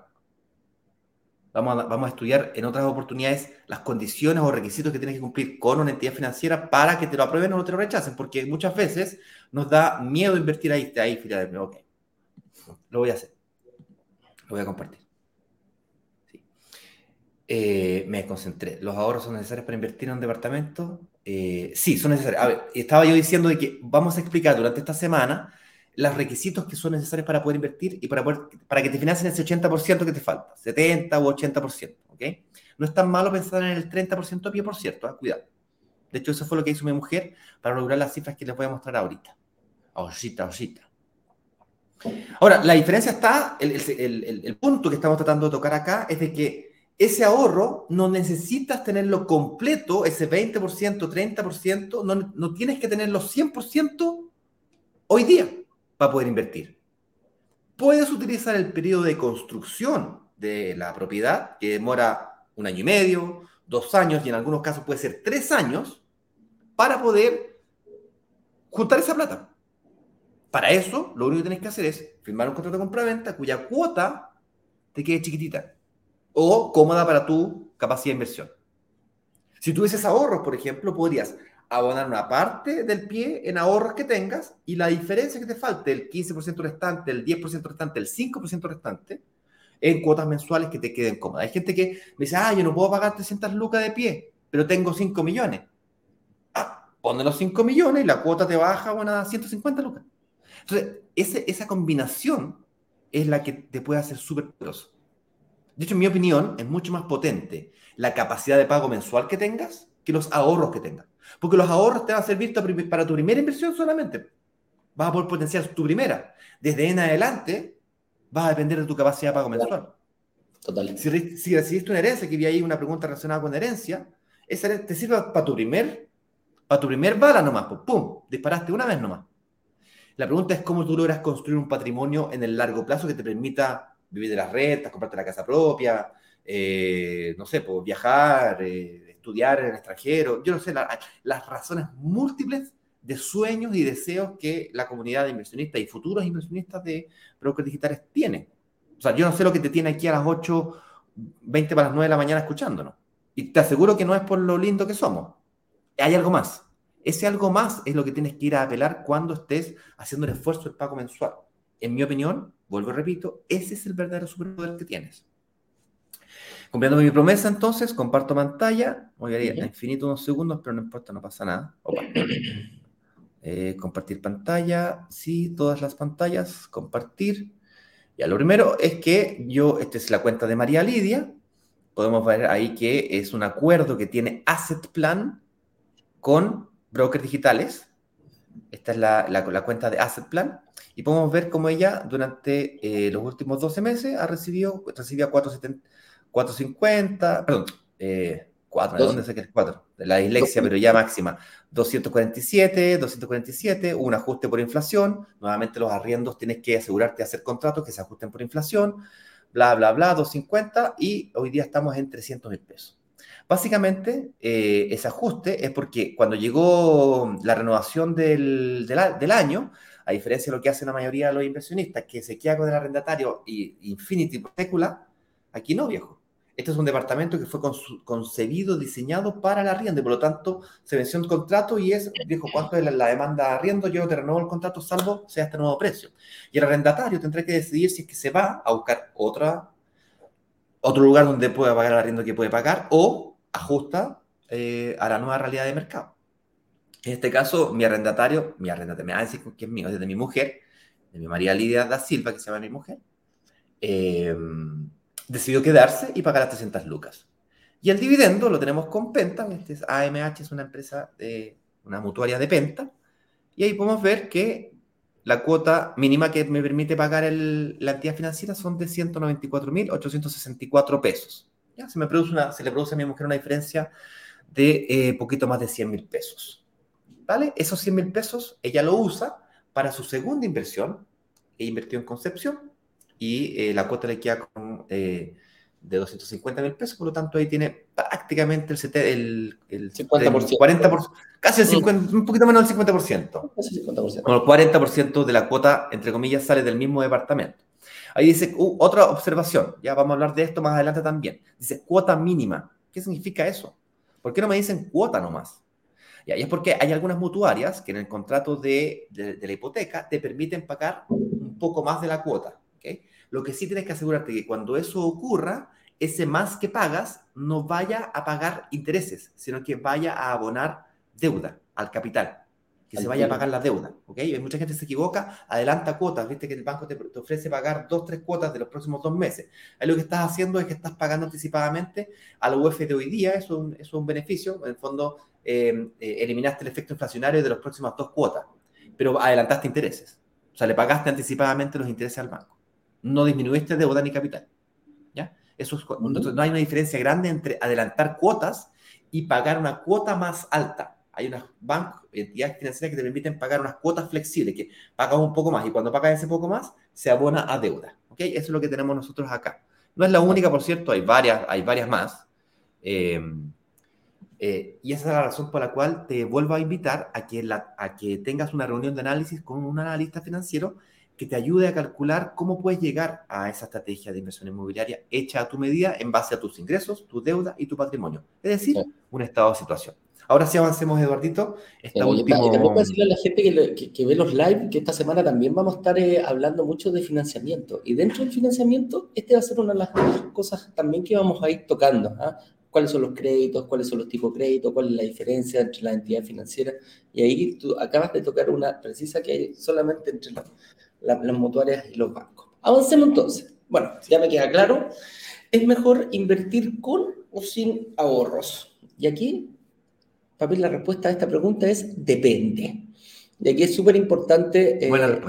Vamos a, vamos a estudiar en otras oportunidades las condiciones o requisitos que tienes que cumplir con una entidad financiera para que te lo aprueben o te lo rechacen, porque muchas veces nos da miedo invertir ahí, ahí, fíjate, ok, lo voy a hacer, lo voy a compartir. Eh, me concentré. ¿Los ahorros son necesarios para invertir en un departamento? Eh, sí, son necesarios. A ver, estaba yo diciendo de que vamos a explicar durante esta semana los requisitos que son necesarios para poder invertir y para, que te financien ese 80% que te falta, 70 u 80%, ¿ok? No es tan malo pensar en el 30% pie, por cierto, ¿eh? cuidado. De hecho, eso fue lo que hizo mi mujer para lograr las cifras que les voy a mostrar ahorita. Ahorita, ahorita. Ahora, la diferencia está, el punto que estamos tratando de tocar acá es de que ese ahorro no necesitas tenerlo completo, ese 20%, 30%, no, no tienes que tenerlo 100% hoy día para poder invertir. Puedes utilizar el periodo de construcción de la propiedad, que demora un año y medio, dos años y en algunos casos puede ser tres años, para poder juntar esa plata. Para eso, lo único que tienes que hacer es firmar un contrato de compra-venta cuya cuota te quede chiquitita o cómoda para tu capacidad de inversión. Si tuvieses ahorros, por ejemplo, podrías abonar una parte del pie en ahorros que tengas y la diferencia que te falte, el 15% restante, el 10% restante, el 5% restante, en cuotas mensuales que te queden cómodas. Hay gente que me dice, ah, yo no puedo pagar 300 lucas de pie, pero tengo 5 millones. Ah, ponle los 5 millones y la cuota te baja a 150 lucas. Entonces, ese, esa combinación es la que te puede hacer súper poderoso. De hecho, en mi opinión, es mucho más potente la capacidad de pago mensual que tengas que los ahorros que tengas. Porque los ahorros te van a servir para tu primera inversión solamente. Vas a poder potenciar tu primera. Desde en adelante, vas a depender de tu capacidad de pago mensual. Total. Si, recibiste una herencia, que vi ahí una pregunta relacionada con herencia, esa te sirve para tu primer, para tu primer bala nomás, pues, pum, disparaste una vez nomás. La pregunta es cómo tú logras construir un patrimonio en el largo plazo que te permita vivir de las rentas, comprarte la casa propia, eh, no sé, pues, viajar, eh, estudiar en el extranjero, yo no sé, las razones múltiples de sueños y deseos que la comunidad de inversionistas y futuros inversionistas de brokers digitales tiene. O sea, yo no sé lo que te tiene aquí a las 8, 20 para las 9 de la mañana escuchándonos. Y te aseguro que no es por lo lindo que somos. Hay algo más. Ese algo más es lo que tienes que ir a apelar cuando estés haciendo el esfuerzo del pago mensual. En mi opinión, vuelvo y repito, ese es el verdadero superpoder que tienes. Cumpliendo mi promesa, entonces, comparto pantalla. Voy a ir a infinito unos segundos, pero no importa, no pasa nada. Eh, compartir pantalla, sí, todas las pantallas, compartir. Ya, lo primero es que yo, esta es la cuenta de María Lidia. Podemos ver ahí que es un acuerdo que tiene Asset Plan con brokers digitales. Esta es la, la, cuenta de Asset Plan. Y podemos ver cómo ella durante eh, los últimos 12 meses ha recibido, recibía 450, perdón, eh, 4, ¿de dónde sé que es 4? De la dislexia, pero ya máxima. 247, 247, un ajuste por inflación. Nuevamente los arriendos tienes que asegurarte de hacer contratos que se ajusten por inflación. Bla, bla, bla, 250 y hoy día estamos en 300 mil pesos. Básicamente, eh, ese ajuste es porque cuando llegó la renovación del, del, año, a diferencia de lo que hace la mayoría de los inversionistas, que se queda con el arrendatario y Infinity Specula, aquí no, viejo. Este es un departamento que fue concebido, diseñado para el arriendo, por lo tanto se venció un contrato y es, viejo, ¿cuánto es la, demanda de arriendo? Yo te renuevo el contrato salvo sea este nuevo precio. Y el arrendatario tendrá que decidir si es que se va a buscar otra, otro lugar donde pueda pagar el arriendo que puede pagar o ajusta eh, a la nueva realidad de mercado. En este caso, mi arrendatario, mi arrendatario, me va a decir que es mío, es de mi mujer, de mi María Lidia da Silva, que se llama mi mujer, eh, decidió quedarse y pagar las 300 lucas. Y el dividendo lo tenemos con Penta, este es AMH, es una empresa de una mutuaria de Penta, y ahí podemos ver que la cuota mínima que me permite pagar la entidad financiera son de 194.864 pesos se, me produce una, se le produce a mi mujer una diferencia de eh, poquito más de 100 mil pesos. ¿Vale? Esos 100 mil pesos ella lo usa para su segunda inversión. e invirtió en Concepción y eh, la cuota le queda con, eh, de 250 mil pesos, por lo tanto ahí tiene prácticamente el, el, 50%. 40%, casi el 50, un poquito menos del 50%. Casi el 50%. el 40% de la cuota, entre comillas, sale del mismo departamento. Ahí dice, uh, otra observación, ya vamos a hablar de esto más adelante también. Dice cuota mínima. ¿Qué significa eso? ¿Por qué no me dicen cuota nomás? Y ahí es porque hay algunas mutuarias que en el contrato de, la hipoteca te permiten pagar un poco más de la cuota. Lo que sí tienes que asegurarte que cuando eso ocurra, ese más que pagas no vaya a pagar intereses, sino que vaya a abonar deuda al capital que se vaya a pagar la deuda, ¿ok? Y mucha gente se equivoca, adelanta cuotas, viste que el banco te, ofrece pagar dos, tres cuotas de los próximos dos meses. Ahí lo que estás haciendo es que estás pagando anticipadamente a la UF de hoy día, eso es un, beneficio, en el fondo eh, eh, eliminaste el efecto inflacionario de las próximas dos cuotas, pero adelantaste intereses, o sea, le pagaste anticipadamente los intereses al banco, no disminuiste deuda ni capital, ¿ya? Eso es, no hay una diferencia grande entre adelantar cuotas y pagar una cuota más alta hay unas bancos, entidades financieras que te permiten pagar unas cuotas flexibles, que pagas un poco más y cuando pagas ese poco más, se abona a deuda. ¿ok? Eso es lo que tenemos nosotros acá. No es la única, por cierto, hay varias, hay varias más. Eh, eh, y esa es la razón por la cual te vuelvo a invitar a que, la, a que tengas una reunión de análisis con un analista financiero que te ayude a calcular cómo puedes llegar a esa estrategia de inversión inmobiliaria hecha a tu medida en base a tus ingresos, tu deuda y tu patrimonio. Es decir, un estado de situación. Ahora sí avancemos, Eduardito. Esta última... Y también puedo decirle a la gente que, ve los live que esta semana también vamos a estar eh, hablando mucho de financiamiento. Y dentro del financiamiento, este va a ser una de las cosas también que vamos a ir tocando. ¿ah? ¿Cuáles son los créditos? ¿Cuáles son los tipos de créditos? ¿Cuál es la diferencia entre las entidades financieras? Y ahí tú acabas de tocar una precisa que hay solamente entre las mutuarias y los bancos. Avancemos entonces. Bueno, ya me queda claro. Es mejor invertir con o sin ahorros. Y aquí Papi, la respuesta a esta pregunta es depende. Y aquí es súper importante eh, ver,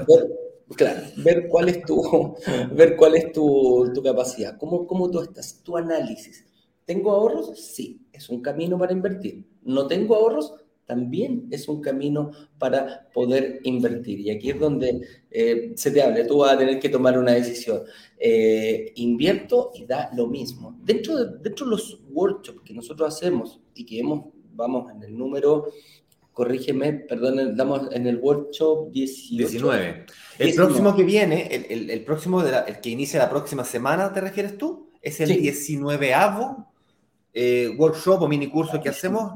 claro, ver cuál es tu, ver cuál es tu, tu, capacidad, cómo, cómo tú estás, tu análisis. ¿Tengo ahorros? Sí, es un camino para invertir. ¿No tengo ahorros? También es un camino para poder invertir. Y aquí es donde eh, se te habla, tú vas a tener que tomar una decisión. Eh, invierto y da lo mismo. Dentro de, dentro de los workshops que nosotros hacemos y que hemos vamos en el número corrígeme, perdón, estamos en el workshop 19. El próximo que viene, el, próximo, el que inicia la próxima semana, ¿te refieres tú? Es el 19avo eh, workshop o mini curso que hacemos.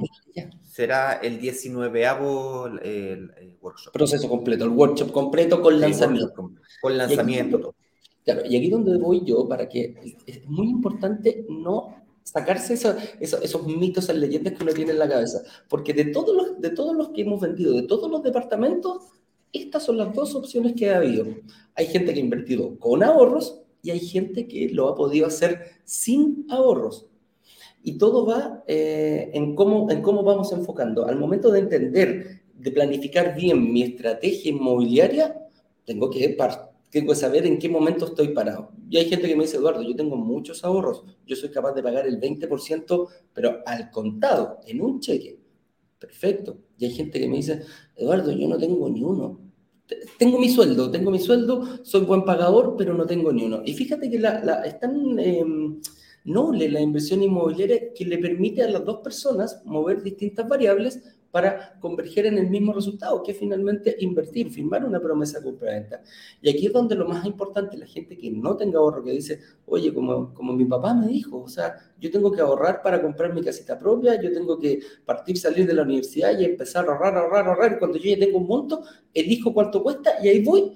Será el 19avo workshop. Proceso completo, el workshop completo con lanzamiento. Con lanzamiento. claro, y aquí donde voy yo, para que es muy importante no sacarse esos mitos, esas leyendas que uno tiene en la cabeza. Porque de todos, los, de todos los que hemos vendido, de todos los departamentos, estas son las dos opciones que ha habido. Hay gente que ha invertido con ahorros y hay gente que lo ha podido hacer sin ahorros. Y todo va eh, en, cómo, en cómo vamos enfocando. Al momento de entender, de planificar bien mi estrategia inmobiliaria, tengo que partir tengo que saber en qué momento estoy parado. Y hay gente que me dice, Eduardo, yo tengo muchos ahorros, yo soy capaz de pagar el 20%, pero al contado, en un cheque. Perfecto. Y hay gente que me dice, Eduardo, yo no tengo ni uno. Tengo mi sueldo, tengo mi sueldo, soy buen pagador, pero no tengo ni uno. Y fíjate que la, la, es tan em, noble la inversión inmobiliaria que le permite a las dos personas mover distintas variables para converger en el mismo resultado, que es finalmente invertir, firmar una promesa de compra-venta. Y aquí es donde lo más importante, la gente que no tenga ahorro, que dice, oye, como, como mi papá me dijo, o sea, yo tengo que ahorrar para comprar mi casita propia, yo tengo que partir, salir de la universidad y empezar a ahorrar, ahorrar, ahorrar, y cuando yo ya tengo un monto, elijo cuánto cuesta y ahí voy.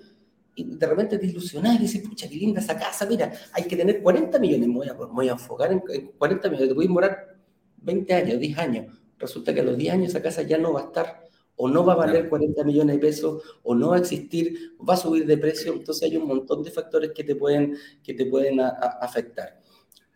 Y de repente te ilusionas y dices, pucha, qué linda esa casa, mira, hay que tener 40 millones, me voy a, voy a enfocar en, en 40 millones, te voy a demorar 20 años, 10 años resulta que a los 10 años esa casa ya no va a estar, o no va a valer 40 millones de pesos, o no va a existir, va a subir de precio, entonces hay un montón de factores que te pueden, que te pueden afectar.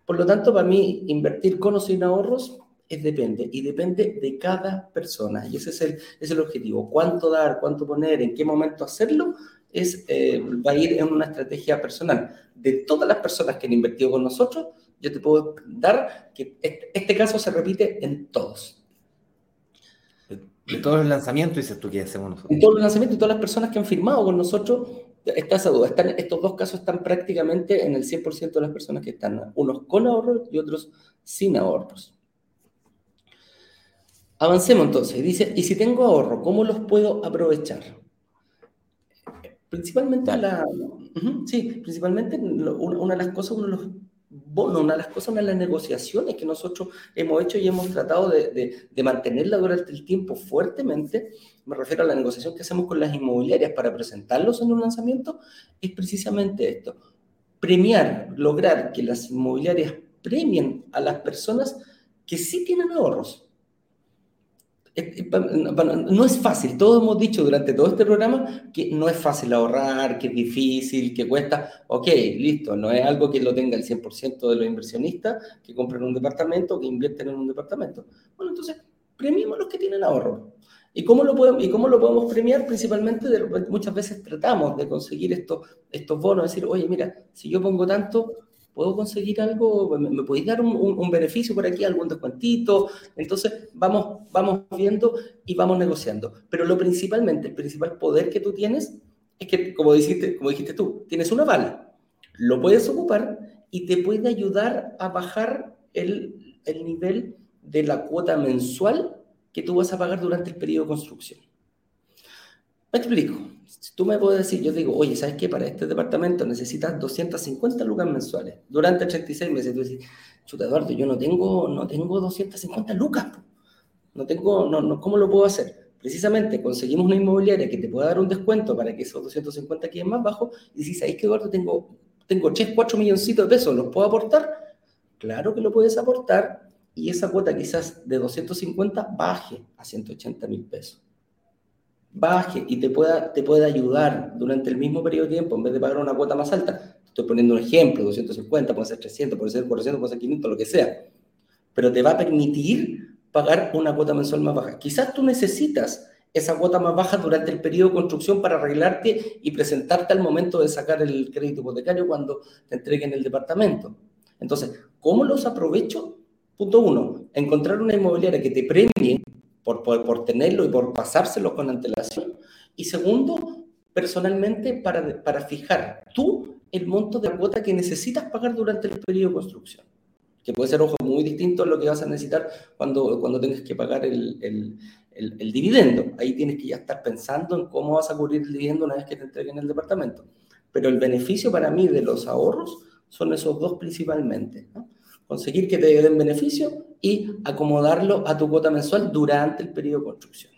Por lo tanto, para mí, invertir con o sin ahorros es depende, y depende de cada persona, y ese es el, es el objetivo. Cuánto dar, cuánto poner, en qué momento hacerlo, es, eh, va a ir en una estrategia personal. De todas las personas que han invertido con nosotros, yo te puedo dar que este, este caso se repite en todos. De todos los lanzamientos, dices tú que hacemos nosotros. De todos los lanzamientos, y todas las personas que han firmado con nosotros, está esa duda. Estos dos casos están prácticamente en el 100% de las personas que están, unos con ahorros y otros sin ahorros. Avancemos entonces. Dice, y si tengo ahorro, ¿cómo los puedo aprovechar? Principalmente, la, sí, principalmente una, una de las cosas, uno de los bueno, una de las cosas, de las negociaciones que nosotros hemos hecho y hemos tratado de, de, mantenerla durante el tiempo fuertemente, me refiero a la negociación que hacemos con las inmobiliarias para presentarlos en un lanzamiento, es precisamente esto, premiar, lograr que las inmobiliarias premien a las personas que sí tienen ahorros. No es fácil, todos hemos dicho durante todo este programa que no es fácil ahorrar, que es difícil, que cuesta. Ok, listo, no es algo que lo tenga el 100% de los inversionistas que compran un departamento, que invierten en un departamento. Bueno, entonces, premiemos los que tienen ahorro. ¿Y cómo lo podemos, y cómo lo podemos premiar? Principalmente, muchas veces tratamos de conseguir estos, estos bonos, decir, oye, mira, si yo pongo tanto, ¿Puedo conseguir algo? ¿Me, podéis dar un, beneficio por aquí, algún descuentito? Entonces, vamos, vamos viendo y vamos negociando. Pero lo principalmente, el principal poder que tú tienes es que, como dijiste, como dijiste tú, tienes una bala. Lo puedes ocupar y te puede ayudar a bajar el, el nivel de la cuota mensual que tú vas a pagar durante el periodo de construcción. Me explico. Si tú me puedes decir, yo digo, oye, ¿sabes qué? Para este departamento necesitas 250 lucas mensuales durante 36 meses. Tú dices, chuta, Eduardo, yo no tengo, no tengo 250 lucas. No tengo, no, no, ¿cómo lo puedo hacer? Precisamente conseguimos una inmobiliaria que te pueda dar un descuento para que esos 250 queden más bajos. Y si ¿sabes qué, Eduardo? Tengo, tengo 3, 4 milloncitos de pesos, ¿los puedo aportar? Claro que lo puedes aportar y esa cuota quizás de 250 baje a 180 mil pesos baje y te pueda, te pueda ayudar durante el mismo periodo de tiempo, en vez de pagar una cuota más alta, estoy poniendo un ejemplo, 250, puede ser 300, puede ser 400, puede ser 500, lo que sea, pero te va a permitir pagar una cuota mensual más baja. Quizás tú necesitas esa cuota más baja durante el periodo de construcción para arreglarte y presentarte al momento de sacar el crédito hipotecario cuando te entreguen el departamento. Entonces, ¿cómo los aprovecho? Punto uno, encontrar una inmobiliaria que te premie por, por, tenerlo y por pasárselo con antelación. Y segundo, personalmente, para, para fijar tú el monto de cuota que necesitas pagar durante el periodo de construcción. Que puede ser, ojo, muy distinto a lo que vas a necesitar cuando, cuando tengas que pagar el, el, el, el, dividendo. Ahí tienes que ya estar pensando en cómo vas a cubrir el dividendo una vez que te entreguen el departamento. Pero el beneficio para mí de los ahorros son esos dos principalmente. ¿no? Conseguir que te den beneficio y acomodarlo a tu cuota mensual durante el periodo de construcción.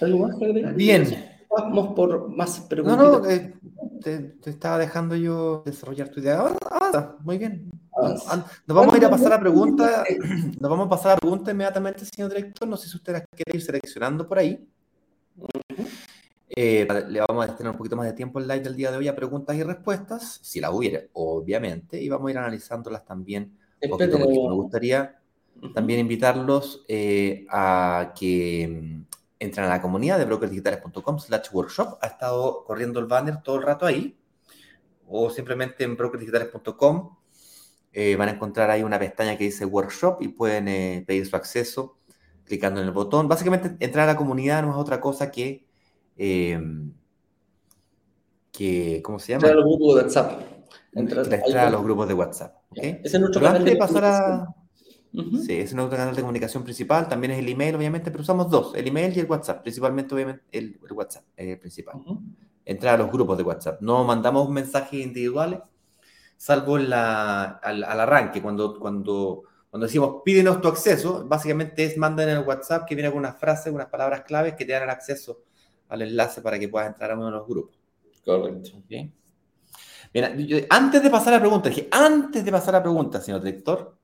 ¿Algo más Bien. Vamos por más preguntas. No, no, eh, te, estaba dejando yo desarrollar tu idea. Ah, muy bien. Nos vamos a ir a pasar a pregunta. Nos vamos a pasar a pregunta inmediatamente, señor director. No sé si usted quiere ir seleccionando por ahí. Eh, le vamos a destinar un poquito más de tiempo el live del día de hoy a preguntas y respuestas, si la hubiera, obviamente, y vamos a ir analizándolas también. Porque me gustaría también invitarlos eh, a que mm, entren a la comunidad de brokersdigitales.com slash workshop. Ha estado corriendo el banner todo el rato ahí. O simplemente en brokersdigitales.com eh, van a encontrar ahí una pestaña que dice workshop y pueden eh, pedir su acceso clicando en el botón. Básicamente entrar a la comunidad no es otra cosa que... Eh, que ¿Cómo se llama? Entrar a los grupos de WhatsApp. Entrar, a los grupos de WhatsApp. ¿okay? Ese es nuestro canal de pasar a... Sí, es nuestro canal de comunicación principal, también es el email, obviamente, pero usamos dos, el email y el WhatsApp, principalmente, obviamente, el, WhatsApp el principal. Entrar a los grupos de WhatsApp. No mandamos mensajes individuales, salvo la, al, arranque, cuando, cuando, cuando decimos pídenos tu acceso, básicamente es mandan en el WhatsApp que viene con unas frases, unas palabras claves que te dan el acceso al enlace para que puedas entrar a uno de los grupos. Correcto. Bien, antes de pasar a la pregunta, dije, antes de pasar a la pregunta, señor director,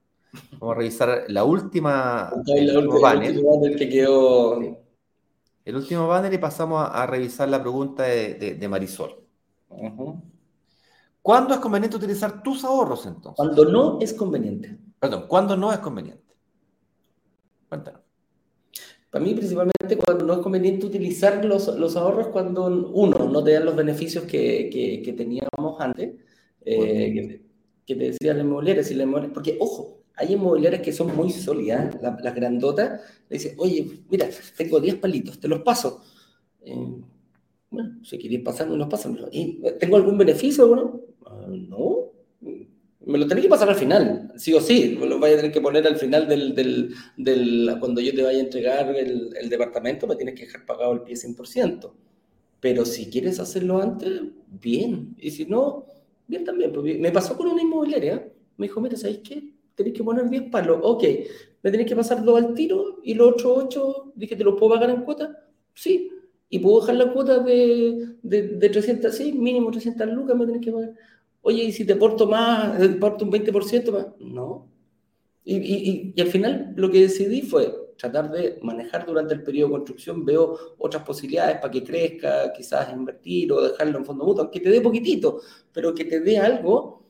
Vamos a revisar la última. el, último banner. que quedó. El último banner y pasamos a, revisar la pregunta de, Marisol. ¿Cuándo es conveniente utilizar tus ahorros entonces? Cuando no es conveniente. Perdón, ¿cuándo no es conveniente? Cuéntanos. Para mí, principalmente, cuando no es conveniente utilizar los, los ahorros, cuando uno no te dan los beneficios que, que, teníamos antes, eh, que, te decía la inmobiliaria, si la inmobiliaria, porque, ojo, hay inmobiliarias que son muy sólidas, las grandotas, le dicen, oye, mira, tengo 10 palitos, te los paso. Eh, bueno, si quieres pasarme, los pasan. ¿Y ¿Tengo algún beneficio? Bueno, ah, no. Me lo tenés que pasar al final, sí o sí. Lo vaya a tener que poner al final del, del, del cuando yo te vaya a entregar el, el, departamento, me tienes que dejar pagado el pie 100%. Pero si quieres hacerlo antes, bien. Y si no, bien también. Pues me pasó con una inmobiliaria. Me dijo, mira, ¿sabéis qué? tenéis que poner 10 palos. Ok, me tenéis que pasar dos al tiro y los otros 8, dije, ¿te los puedo pagar en cuota? Sí. Y puedo dejar la cuota de, de, de 300, sí, mínimo 300 lucas me tenéis que pagar. Oye, ¿y si te porto más, te porto un 20% más? No. Y, y, y, al final lo que decidí fue tratar de manejar durante el periodo de construcción, veo otras posibilidades para que crezca, quizás invertir o dejarlo en fondo mutuo, que te dé poquitito, pero que te dé algo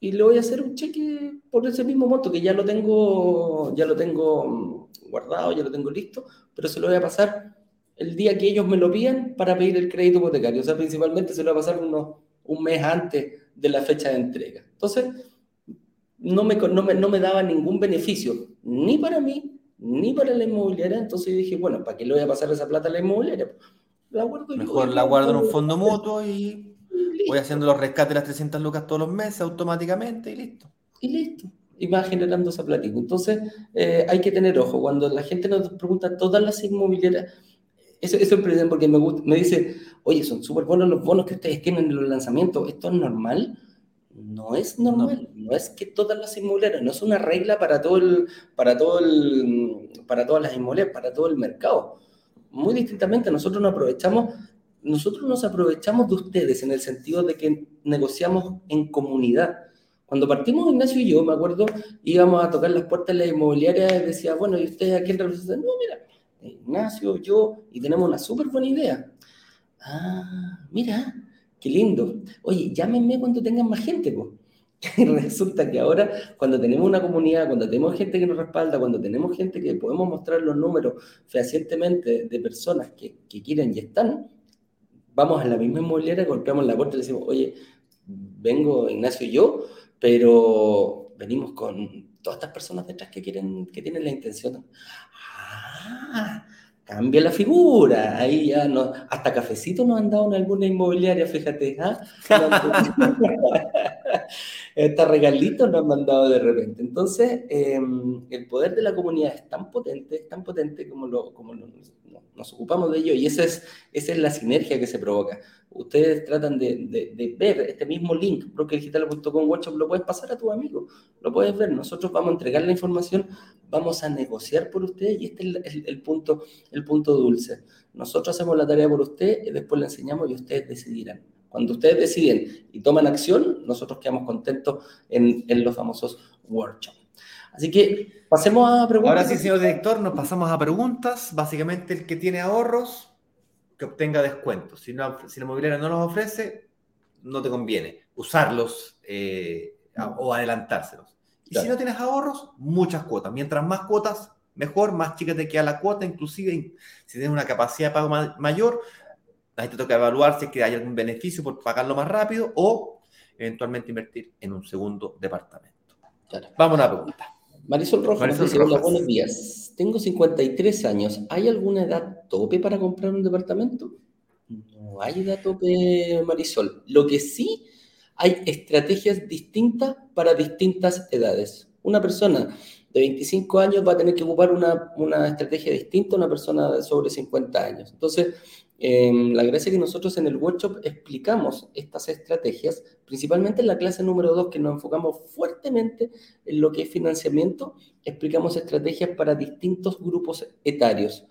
y le voy a hacer un cheque por ese mismo monto que ya lo tengo, ya lo tengo mm, guardado, ya lo tengo listo, pero se lo voy a pasar el día que ellos me lo pidan para pedir el crédito hipotecario. O sea, principalmente se lo voy a pasar unos, un mes antes de la fecha de entrega. Entonces, no me, no me, no me daba ningún beneficio, ni para mí, ni para la inmobiliaria. Entonces dije, bueno, ¿para qué le voy a pasar esa plata a la inmobiliaria? La guardo Mejor la guardo en un fondo mutuo y Voy haciendo los rescates de las 300 lucas todos los meses automáticamente y listo. Y listo. Y va generando esa platita. Entonces, eh, hay que tener ojo. Cuando la gente nos pregunta todas las inmobiliarias, eso, eso es porque me, gusta, me dice, oye, son súper buenos los bonos que ustedes tienen en los lanzamientos. ¿Esto es normal? No es normal. No. es que todas las inmobiliarias, no es una regla para todo el, para todo el, para todas las inmobiliarias, para todo el mercado. Muy distintamente, nosotros nos aprovechamos nosotros nos aprovechamos de ustedes en el sentido de que negociamos en comunidad. Cuando partimos Ignacio y yo, me acuerdo, íbamos a tocar las puertas de la inmobiliaria y decía, bueno, ¿y ustedes a quién representan? No, mira, Ignacio, yo, y tenemos una súper buena idea. Ah, mira, qué lindo. Oye, llámenme cuando tengan más gente, pues. Y resulta que ahora, cuando tenemos una comunidad, cuando tenemos gente que nos respalda, cuando tenemos gente que podemos mostrar los números fehacientemente de personas que, quieren y están, vamos a la misma inmobiliaria, golpeamos la puerta y decimos, oye, vengo Ignacio y yo, pero venimos con todas estas personas detrás que quieren, que tienen la intención. Ah, cambia la figura, ahí ya no, hasta cafecito nos han dado en alguna inmobiliaria, fíjate, ¿ah? Hasta regalitos nos han mandado de repente. Entonces, em, el poder de la comunidad es tan potente, es tan potente como, lo, como nos ocupamos de ello y esa es, esa es la sinergia que se provoca. Ustedes tratan de, de, ver este mismo link, brokerdigital.com workshop, lo puedes pasar a tu amigo, lo puedes ver. Nosotros vamos a entregar la información, vamos a negociar por ustedes y este es el, punto, el punto dulce. Nosotros hacemos la tarea por usted, y después la enseñamos y ustedes decidirán. Cuando ustedes deciden y toman acción, nosotros quedamos contentos en, en los famosos workshops. Así que pasemos a preguntas. Ahora sí, señor director, nos pasamos a preguntas. Básicamente, el que tiene ahorros, que obtenga descuentos. Si, no, si la mobiliaria no los ofrece, no te conviene usarlos eh, o adelantárselos. Y si no tienes ahorros, muchas cuotas. Mientras más cuotas, mejor, más chica te queda la cuota. Inclusive, si tienes una capacidad de pago mayor, ahí te toca evaluar si es que hay algún beneficio por pagarlo más rápido o eventualmente invertir en un segundo departamento. Vamos a la pregunta. Marisol Rojas Marisol dice, hola, buenos días. Tengo 53 años. ¿Hay alguna edad tope para comprar un departamento? No hay edad tope, Marisol. Lo que sí, hay estrategias distintas para distintas edades. Una persona de 25 años va a tener que ocupar una, una estrategia distinta a una persona de sobre 50 años. Entonces, la gracia es que nosotros en el workshop explicamos estas estrategias, principalmente en la clase número 2, que nos enfocamos fuertemente en lo que es financiamiento, explicamos estrategias para distintos grupos etarios.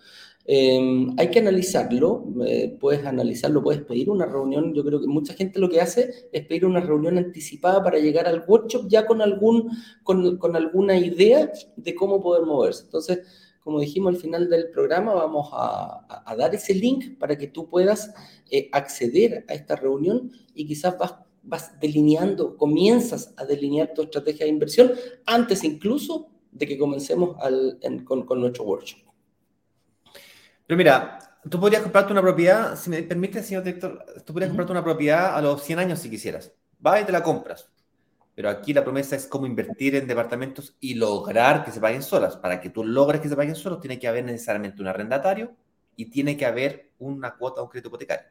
Em, hay que analizarlo, eh, puedes analizarlo, puedes pedir una reunión. Yo creo que mucha gente lo que hace es pedir una reunión anticipada para llegar al workshop ya con, algún, con, con alguna idea de cómo poder moverse. Entonces, como dijimos al final del programa, vamos a, dar ese link para que tú puedas eh, acceder a esta reunión y quizás vas, vas delineando, comienzas a delinear tu estrategia de inversión antes incluso de que comencemos con, nuestro workshop. Pero mira, tú podrías comprarte una propiedad, si me permite, señor director, tú podrías comprarte una propiedad a los 100 años si quisieras. Vas y te la compras. Pero aquí la promesa es cómo invertir en departamentos y lograr que se paguen solas. Para que tú logres que se paguen solos, tiene que haber necesariamente un arrendatario y tiene que haber una cuota de un crédito hipotecario.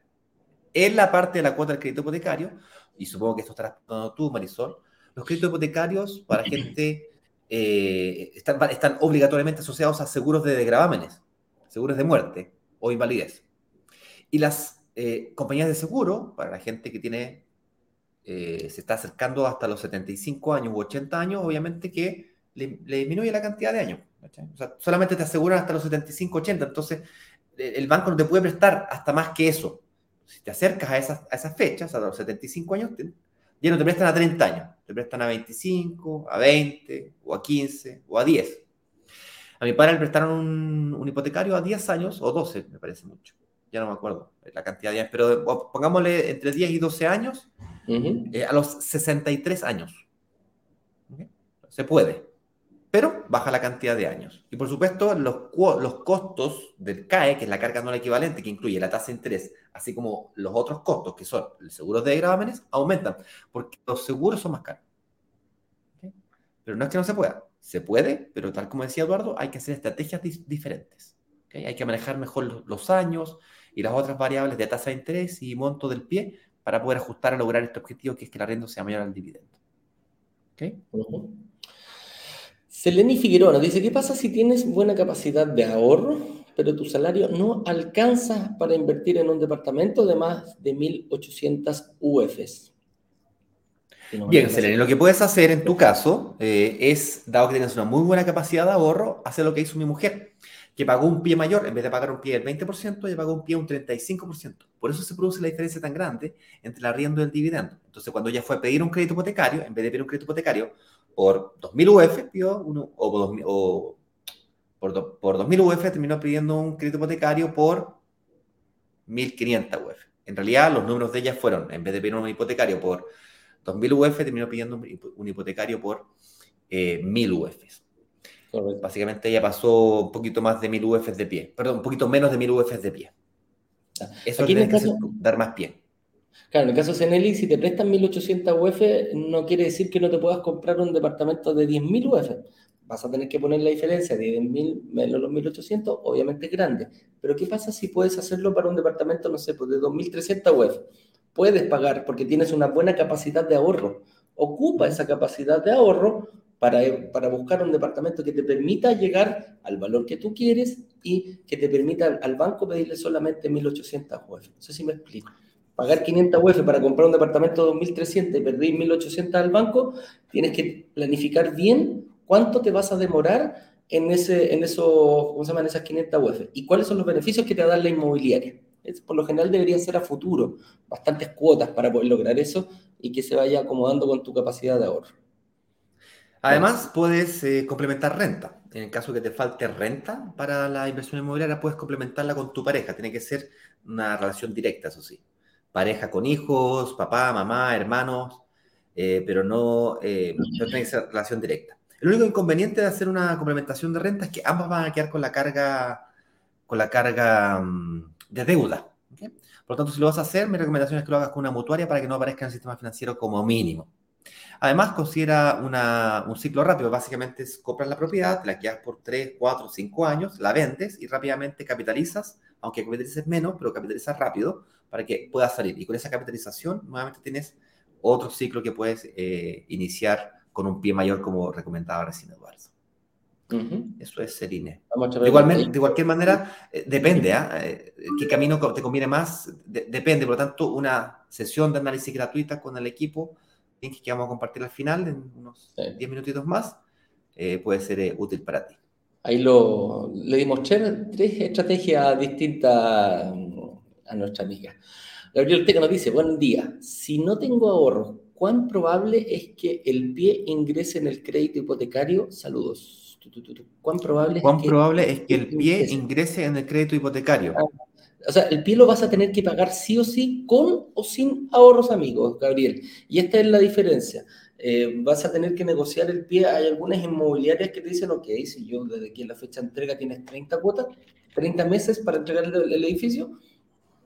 En la parte de la cuota del crédito hipotecario, y supongo que esto estarás preguntando tú, Marisol, los créditos hipotecarios para gente eh, están, están obligatoriamente asociados a seguros de gravámenes, seguros de muerte o invalidez. Y las eh, compañías de seguro, para la gente que tiene eh, se está acercando hasta los 75 años u 80 años, obviamente que le, disminuye la cantidad de años. O sea, solamente te aseguran hasta los 75, 80, entonces el banco no te puede prestar hasta más que eso. Si te acercas a esas, a esas fechas, a los 75 años, ya no te prestan a 30 años, te prestan a 25, a 20, o a 15, o a 10. A mi padre le prestaron un, un hipotecario a 10 años, o 12, me parece mucho. Ya no me acuerdo la cantidad de años, pero pongámosle entre 10 y 12 años, eh, a los 63 años. Se puede, pero baja la cantidad de años. Y por supuesto, los, los costos del CAE, que es la carga no equivalente, que incluye la tasa de interés, así como los otros costos, que son los seguros de gravámenes, aumentan, porque los seguros son más caros. Pero no es que no se pueda, se puede, pero tal como decía Eduardo, hay que hacer estrategias diferentes. Hay que manejar mejor los años y las otras variables de tasa de interés y monto del pie para poder ajustar a lograr este objetivo que es que la renta sea mayor al dividendo. ¿Ok? Seleni Figueroa dice, ¿qué pasa si tienes buena capacidad de ahorro, pero tu salario no alcanza para invertir en un departamento de más de 1.800 UFs? Bien, Selene, lo que puedes hacer en tu caso eh, es, dado que tienes una muy buena capacidad de ahorro, hacer lo que hizo mi mujer que pagó un pie mayor, en vez de pagar un pie del 20%, ella pagó un pie un 35%. Por eso se produce la diferencia tan grande entre el arriendo y el dividendo. Entonces, cuando ella fue a pedir un crédito hipotecario, en vez de pedir un crédito hipotecario por 2.000 UF, pidió uno, o, por, por 2.000 UF terminó pidiendo un crédito hipotecario por 1.500 UF. En realidad, los números de ella fueron, en vez de pedir un hipotecario por 2.000 UF, terminó pidiendo un hipotecario por eh, 1.000 UF. Básicamente ella pasó un poquito más de mil UFs de pie, perdón, un poquito menos de mil UFs de pie. Eso Aquí es dar más pie. Claro, en el caso de Seneli, si te prestan 1800 UF, no quiere decir que no te puedas comprar un departamento de 10.000 UF. Vas a tener que poner la diferencia de 10.000 menos los 1.800, obviamente es grande. Pero ¿qué pasa si puedes hacerlo para un departamento, no sé, pues de 2.300 UF? Puedes pagar porque tienes una buena capacidad de ahorro. Ocupa esa capacidad de ahorro para, para buscar un departamento que te permita llegar al valor que tú quieres y que te permita al, banco pedirle solamente 1.800 UF. No sé si me explico. Pagar 500 UF para comprar un departamento de 2.300 y perder 1.800 al banco, tienes que planificar bien cuánto te vas a demorar en, ese, en, eso, ¿cómo se llaman? esas 500 UF y cuáles son los beneficios que te va a dar la inmobiliaria. Por lo general debería ser a futuro, bastantes cuotas para poder lograr eso y que se vaya acomodando con tu capacidad de ahorro. Además, puedes eh, complementar renta. En el caso que te falte renta para la inversión inmobiliaria, puedes complementarla con tu pareja. Tiene que ser una relación directa, eso sí. Pareja con hijos, papá, mamá, hermanos, eh, pero no, eh, no tiene que ser relación directa. El único inconveniente de hacer una complementación de renta es que ambas van a quedar con la carga, con la carga mm, de deuda. Por lo tanto, si lo vas a hacer, mi recomendación es que lo hagas con una mutuaria para que no aparezca en el sistema financiero como mínimo. Además, considera un ciclo rápido. Básicamente es compras la propiedad, la quedas por 3, 4, 5 años, la vendes y rápidamente capitalizas, aunque capitalices menos, pero capitalizas rápido para que puedas salir. Y con esa capitalización, nuevamente tienes otro ciclo que puedes eh, iniciar con un pie mayor, como recomendaba recién Eduardo. Eso es Serine. De, igualmente, de cualquier manera, eh, depende, ¿ah? ¿eh? ¿Qué camino te conviene más? depende, por lo tanto, una sesión de análisis gratuita con el equipo, que vamos a compartir al final, en unos 10 minutitos más, eh, puede ser eh, útil para ti. Ahí lo, le dimos tres estrategias distintas a nuestra amiga. Gabriel Ortega nos dice, buen día, si no tengo ahorros, ¿cuán probable es que el pie ingrese en el crédito hipotecario? Saludos. ¿Cuán probable, es, que probable es que el pie ingrese en el crédito hipotecario? Ah, o sea, el pie lo vas a tener que pagar sí o sí, con o sin ahorros, amigos, Gabriel. Y esta es la diferencia. Eh, vas a tener que negociar el pie. Hay algunas inmobiliarias que te dicen, ok, si yo desde que la fecha de entrega tienes 30 cuotas, 30 meses para entregar el, el edificio,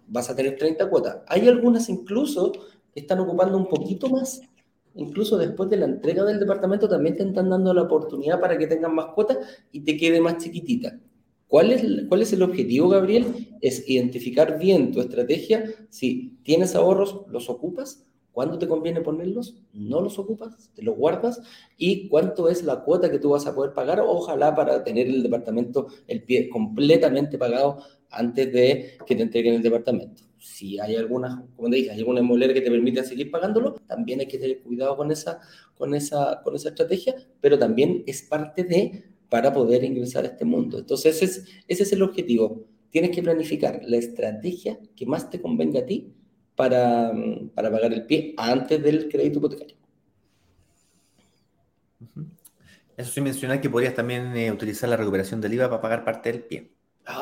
vas a tener 30 cuotas. Hay algunas incluso que están ocupando un poquito más incluso después de la entrega del departamento, también te están dando la oportunidad para que tengan más cuotas y te quede más chiquitita. ¿Cuál es, ¿Cuál es el objetivo, Gabriel? Es identificar bien tu estrategia. Si tienes ahorros, los ocupas. ¿Cuándo te conviene ponerlos? No los ocupas, te los guardas. ¿Y cuánto es la cuota que tú vas a poder pagar? Ojalá para tener el departamento, el pie completamente pagado antes de que te entreguen el departamento si hay alguna, como te dije, hay alguna inmobiliaria que te permite seguir pagándolo, también hay que tener cuidado con esa, con esa, con esa estrategia, pero también es parte de para poder ingresar a este mundo. Entonces, ese es, ese es el objetivo. Tienes que planificar la estrategia que más te convenga a ti para, para pagar el pie antes del crédito hipotecario. Eso sí mencionar que podrías también eh, utilizar la recuperación del IVA para pagar parte del pie,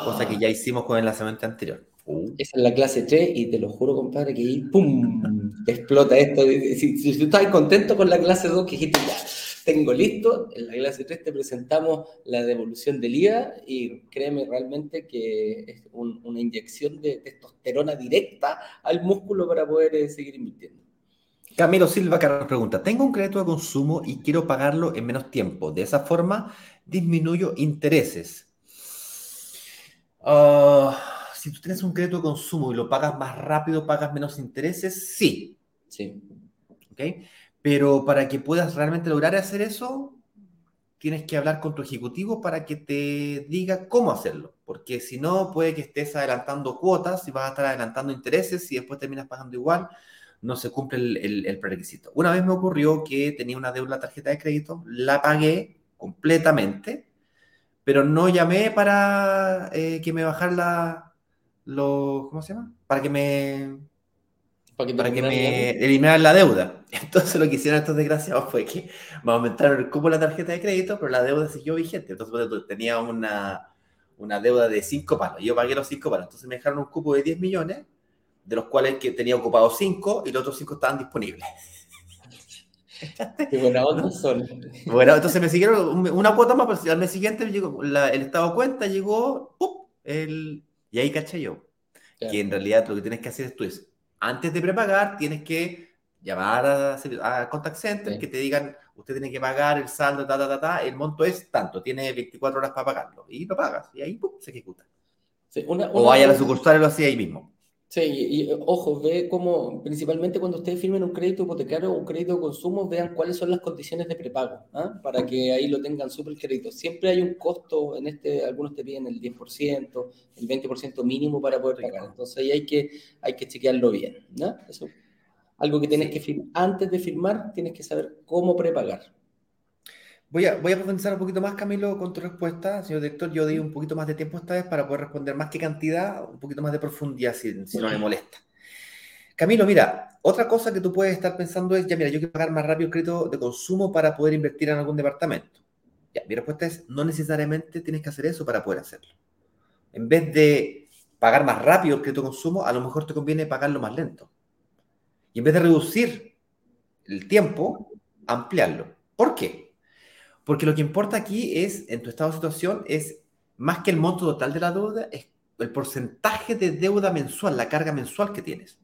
cosa que ah. ya hicimos con el lanzamiento anterior. Uh. Esa es la clase 3 y te lo juro, compadre, que ahí ¡pum! te explota esto. Si, si, tú estás contento con la clase 2, que dijiste, ya, tengo listo, en la clase 3 te presentamos la devolución del IVA y créeme realmente que es una inyección de testosterona directa al músculo para poder eh, seguir invirtiendo. Camilo Silva nos pregunta, tengo un crédito de consumo y quiero pagarlo en menos tiempo. De esa forma disminuyo intereses. Ah si tú tienes un crédito de consumo y lo pagas más rápido, pagas menos intereses, sí. Sí. ¿Ok? Pero para que puedas realmente lograr hacer eso, tienes que hablar con tu ejecutivo para que te diga cómo hacerlo. Porque si no, puede que estés adelantando cuotas y vas a estar adelantando intereses y después terminas pagando igual. No se cumple el, el, prerequisito. Una vez me ocurrió que tenía una deuda tarjeta de crédito, la pagué completamente, pero no llamé para eh, que me bajara la, lo, ¿cómo se llama? Para que me, para que, me eliminaran la deuda. Entonces lo que hicieron estos desgraciados fue que me aumentaron el cupo de la tarjeta de crédito, pero la deuda siguió vigente. Entonces tenía una, una deuda de 5 palos. Yo pagué los 5 palos. Entonces me dejaron un cupo de 10 millones, de los cuales que tenía ocupado 5 y los otros 5 estaban disponibles. Buena onda son. Bueno, entonces me siguieron una cuota más, pero al mes siguiente llegó, el estado de cuenta llegó, ¡pum! El, y ahí caché yo. Que en realidad lo que tienes que hacer es tú es, antes de prepagar, tienes que llamar a, Contact Center, que te digan, usted tiene que pagar el saldo, ta, ta, ta, ta, el monto es tanto, tiene 24 horas para pagarlo. Y lo pagas, y ahí se ejecuta. o vaya a la sucursal y lo hacía ahí mismo. Sí, y, ojo, ve cómo, principalmente cuando ustedes firmen un crédito hipotecario o un crédito de consumo, vean cuáles son las condiciones de prepago, ¿ah? para que ahí lo tengan súper crédito. Siempre hay un costo, en este, algunos te piden el 10%, el 20% mínimo para poder pagar. Entonces ahí hay que, hay que chequearlo bien. ¿no? Eso, algo que tienes que firmar, antes de firmar, tienes que saber cómo prepagar. Voy a, voy a profundizar un poquito más, Camilo, con tu respuesta, señor director. Yo di un poquito más de tiempo esta vez para poder responder más que cantidad, un poquito más de profundidad, si, no le molesta. Camilo, mira, otra cosa que tú puedes estar pensando es, ya mira, yo quiero pagar más rápido el crédito de consumo para poder invertir en algún departamento. Ya, mi respuesta es, no necesariamente tienes que hacer eso para poder hacerlo. En vez de pagar más rápido el crédito de consumo, a lo mejor te conviene pagarlo más lento. Y en vez de reducir el tiempo, ampliarlo. ¿Por qué? Porque lo que importa aquí es, en tu estado de situación, es más que el monto total de la deuda, es el porcentaje de deuda mensual, la carga mensual que tienes.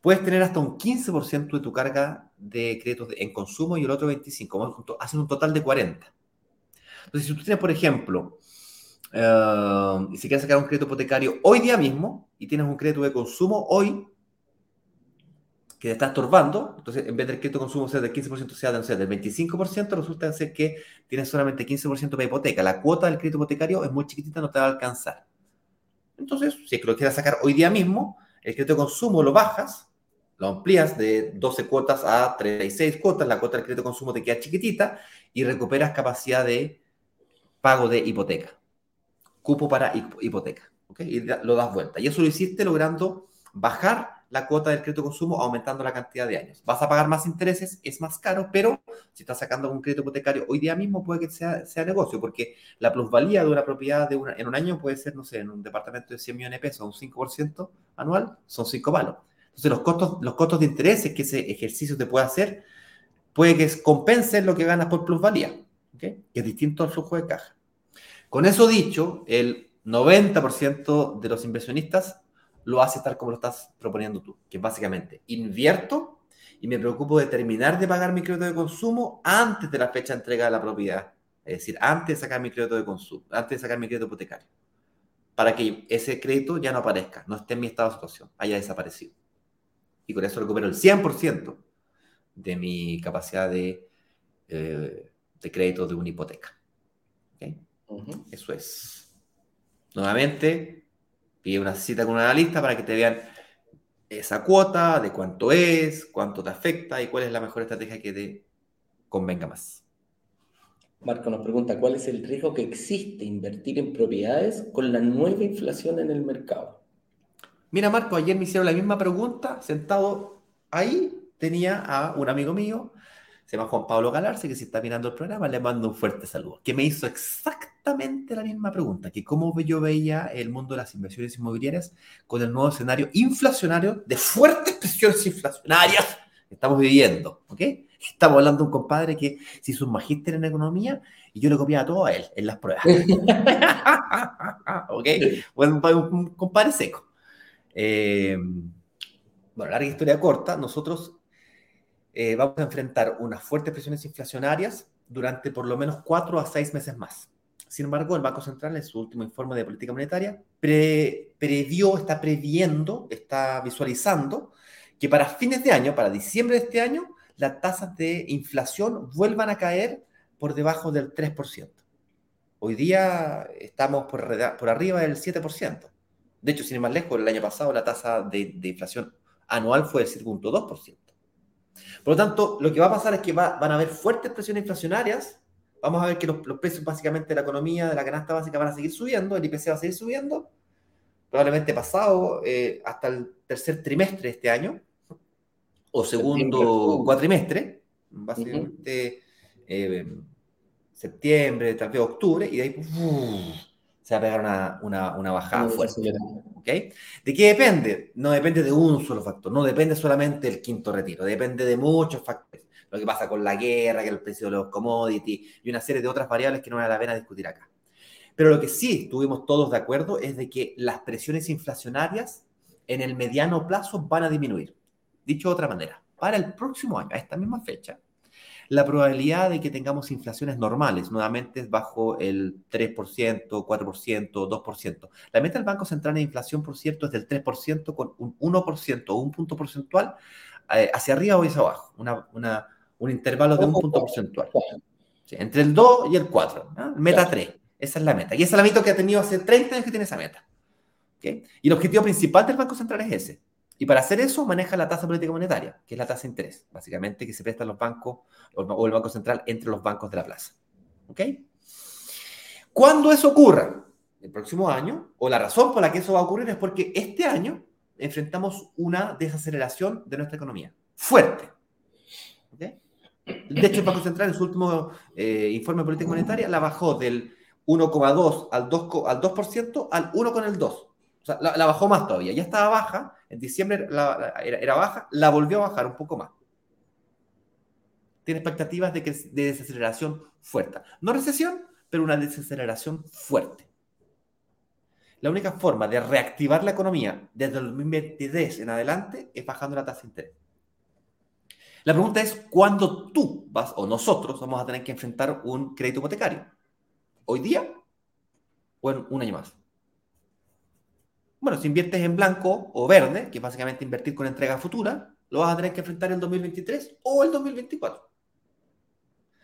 Puedes tener hasta un 15% de tu carga de créditos en consumo y el otro 25%, hacen un total de 40%. Entonces, si tú tienes, por ejemplo, uh, si quieres sacar un crédito hipotecario hoy día mismo y tienes un crédito de consumo hoy, que te está estorbando, entonces en vez del crédito de consumo sea del 15%, sea, del 25%, resulta ser que tienes solamente 15% de hipoteca. La cuota del crédito hipotecario es muy chiquitita, no te va a alcanzar. Entonces, si es que lo quieres sacar hoy día mismo, el crédito de consumo lo bajas, lo amplías de 12 cuotas a 36 cuotas, la cuota del crédito de consumo te queda chiquitita y recuperas capacidad de pago de hipoteca. Cupo para hipoteca. Y lo das vuelta. Y eso lo hiciste logrando bajar la cuota del crédito de consumo aumentando la cantidad de años. Vas a pagar más intereses, es más caro, pero si estás sacando un crédito hipotecario hoy día mismo puede que sea, negocio, porque la plusvalía de una propiedad de una, en un año puede ser, no sé, en un departamento de 100 millones de pesos, un 5% anual, son 5 palos. Entonces los costos, los costos de intereses que ese ejercicio te puede hacer, puede que compensen lo que ganas por plusvalía, que es distinto al flujo de caja. Con eso dicho, el 90% de los inversionistas lo hace tal como lo estás proponiendo tú, que básicamente invierto y me preocupo de terminar de pagar mi crédito de consumo antes de la fecha de entrega de la propiedad. Es decir, antes de sacar mi crédito de consumo, antes de sacar mi crédito hipotecario. Para que ese crédito ya no aparezca, no esté en mi estado de situación, haya desaparecido. Y con eso recupero el 100% de mi capacidad de, eh, de crédito de una hipoteca. Eso es. Nuevamente, Pide una cita con un analista para que te vean esa cuota, de cuánto es, cuánto te afecta y cuál es la mejor estrategia que te convenga más. Marco nos pregunta, ¿cuál es el riesgo que existe invertir en propiedades con la nueva inflación en el mercado? Mira, Marco, ayer me hicieron la misma pregunta, sentado ahí, tenía a un amigo mío, se llama Juan Pablo Galarce, que si está mirando el programa, le mando un fuerte saludo, que me hizo exactamente la misma pregunta, que cómo yo veía el mundo de las inversiones inmobiliarias con el nuevo escenario inflacionario de fuertes presiones inflacionarias que estamos viviendo, ¿ok? Estamos hablando de un compadre que se hizo un magíster en economía y yo le copiaba todo a él en las pruebas. ¿Ok? Bueno, un compadre seco. Eh, bueno, larga historia corta, nosotros eh, vamos a enfrentar unas fuertes presiones inflacionarias durante por lo menos cuatro a seis meses más. Sin embargo, el Banco Central en su último informe de política monetaria previó, está previendo, está visualizando que para fines de año, para diciembre de este año, las tasas de inflación vuelvan a caer por debajo del 3%. Hoy día estamos por, arriba del 7%. De hecho, sin ir más lejos, el año pasado la tasa de, inflación anual fue del 7.2%. Por lo tanto, lo que va a pasar es que van a haber fuertes presiones inflacionarias. Vamos a ver que los, precios básicamente de la economía, de la canasta básica van a seguir subiendo, el IPC va a seguir subiendo, probablemente pasado eh, hasta el tercer trimestre de este año, o segundo cuatrimestre, básicamente eh, septiembre, tal vez octubre, y de ahí se va a pegar una, una, bajada fuerte. ¿okay? ¿De qué depende? No depende de un solo factor, no depende solamente del quinto retiro, depende de muchos factores lo que pasa con la guerra, que el precio de los commodities y una serie de otras variables que no vale la pena discutir acá. Pero lo que sí estuvimos todos de acuerdo es de que las presiones inflacionarias en el mediano plazo van a disminuir. Dicho de otra manera, para el próximo año, a esta misma fecha, la probabilidad de que tengamos inflaciones normales, nuevamente bajo el 3%, 4%, 2%. La meta del Banco Central de inflación, por cierto, es del 3% con un 1% o un punto porcentual eh, hacia arriba o hacia abajo, un intervalo de un punto porcentual. entre el 2 y el 4, meta 3, esa es la meta. Y esa es la meta que ha tenido hace 30 años que tiene esa meta. Y el objetivo principal del Banco Central es ese, y para hacer eso maneja la tasa política monetaria, que es la tasa de interés, básicamente que se prestan los bancos o el Banco Central entre los bancos de la plaza. ¿Ok? Cuando eso ocurra, el próximo año, o la razón por la que eso va a ocurrir es porque este año enfrentamos una desaceleración de nuestra economía. Fuerte. ¿Okay? De hecho, el Banco Central en su último eh, informe de política monetaria la bajó del 1,2 al 2%, al 2% al 1,2. La, bajó más todavía. Ya estaba baja, en diciembre era, baja, la volvió a bajar un poco más. Tiene expectativas de, que, de desaceleración fuerte. No recesión, pero una desaceleración fuerte. La única forma de reactivar la economía desde el 2023 en adelante es bajando la tasa de interés. La pregunta es, ¿cuándo tú vas o nosotros vamos a tener que enfrentar un crédito hipotecario? ¿Hoy día o en un año más? Bueno, si inviertes en blanco o verde, que es básicamente invertir con entrega futura, lo vas a tener que enfrentar el 2023 o el 2024.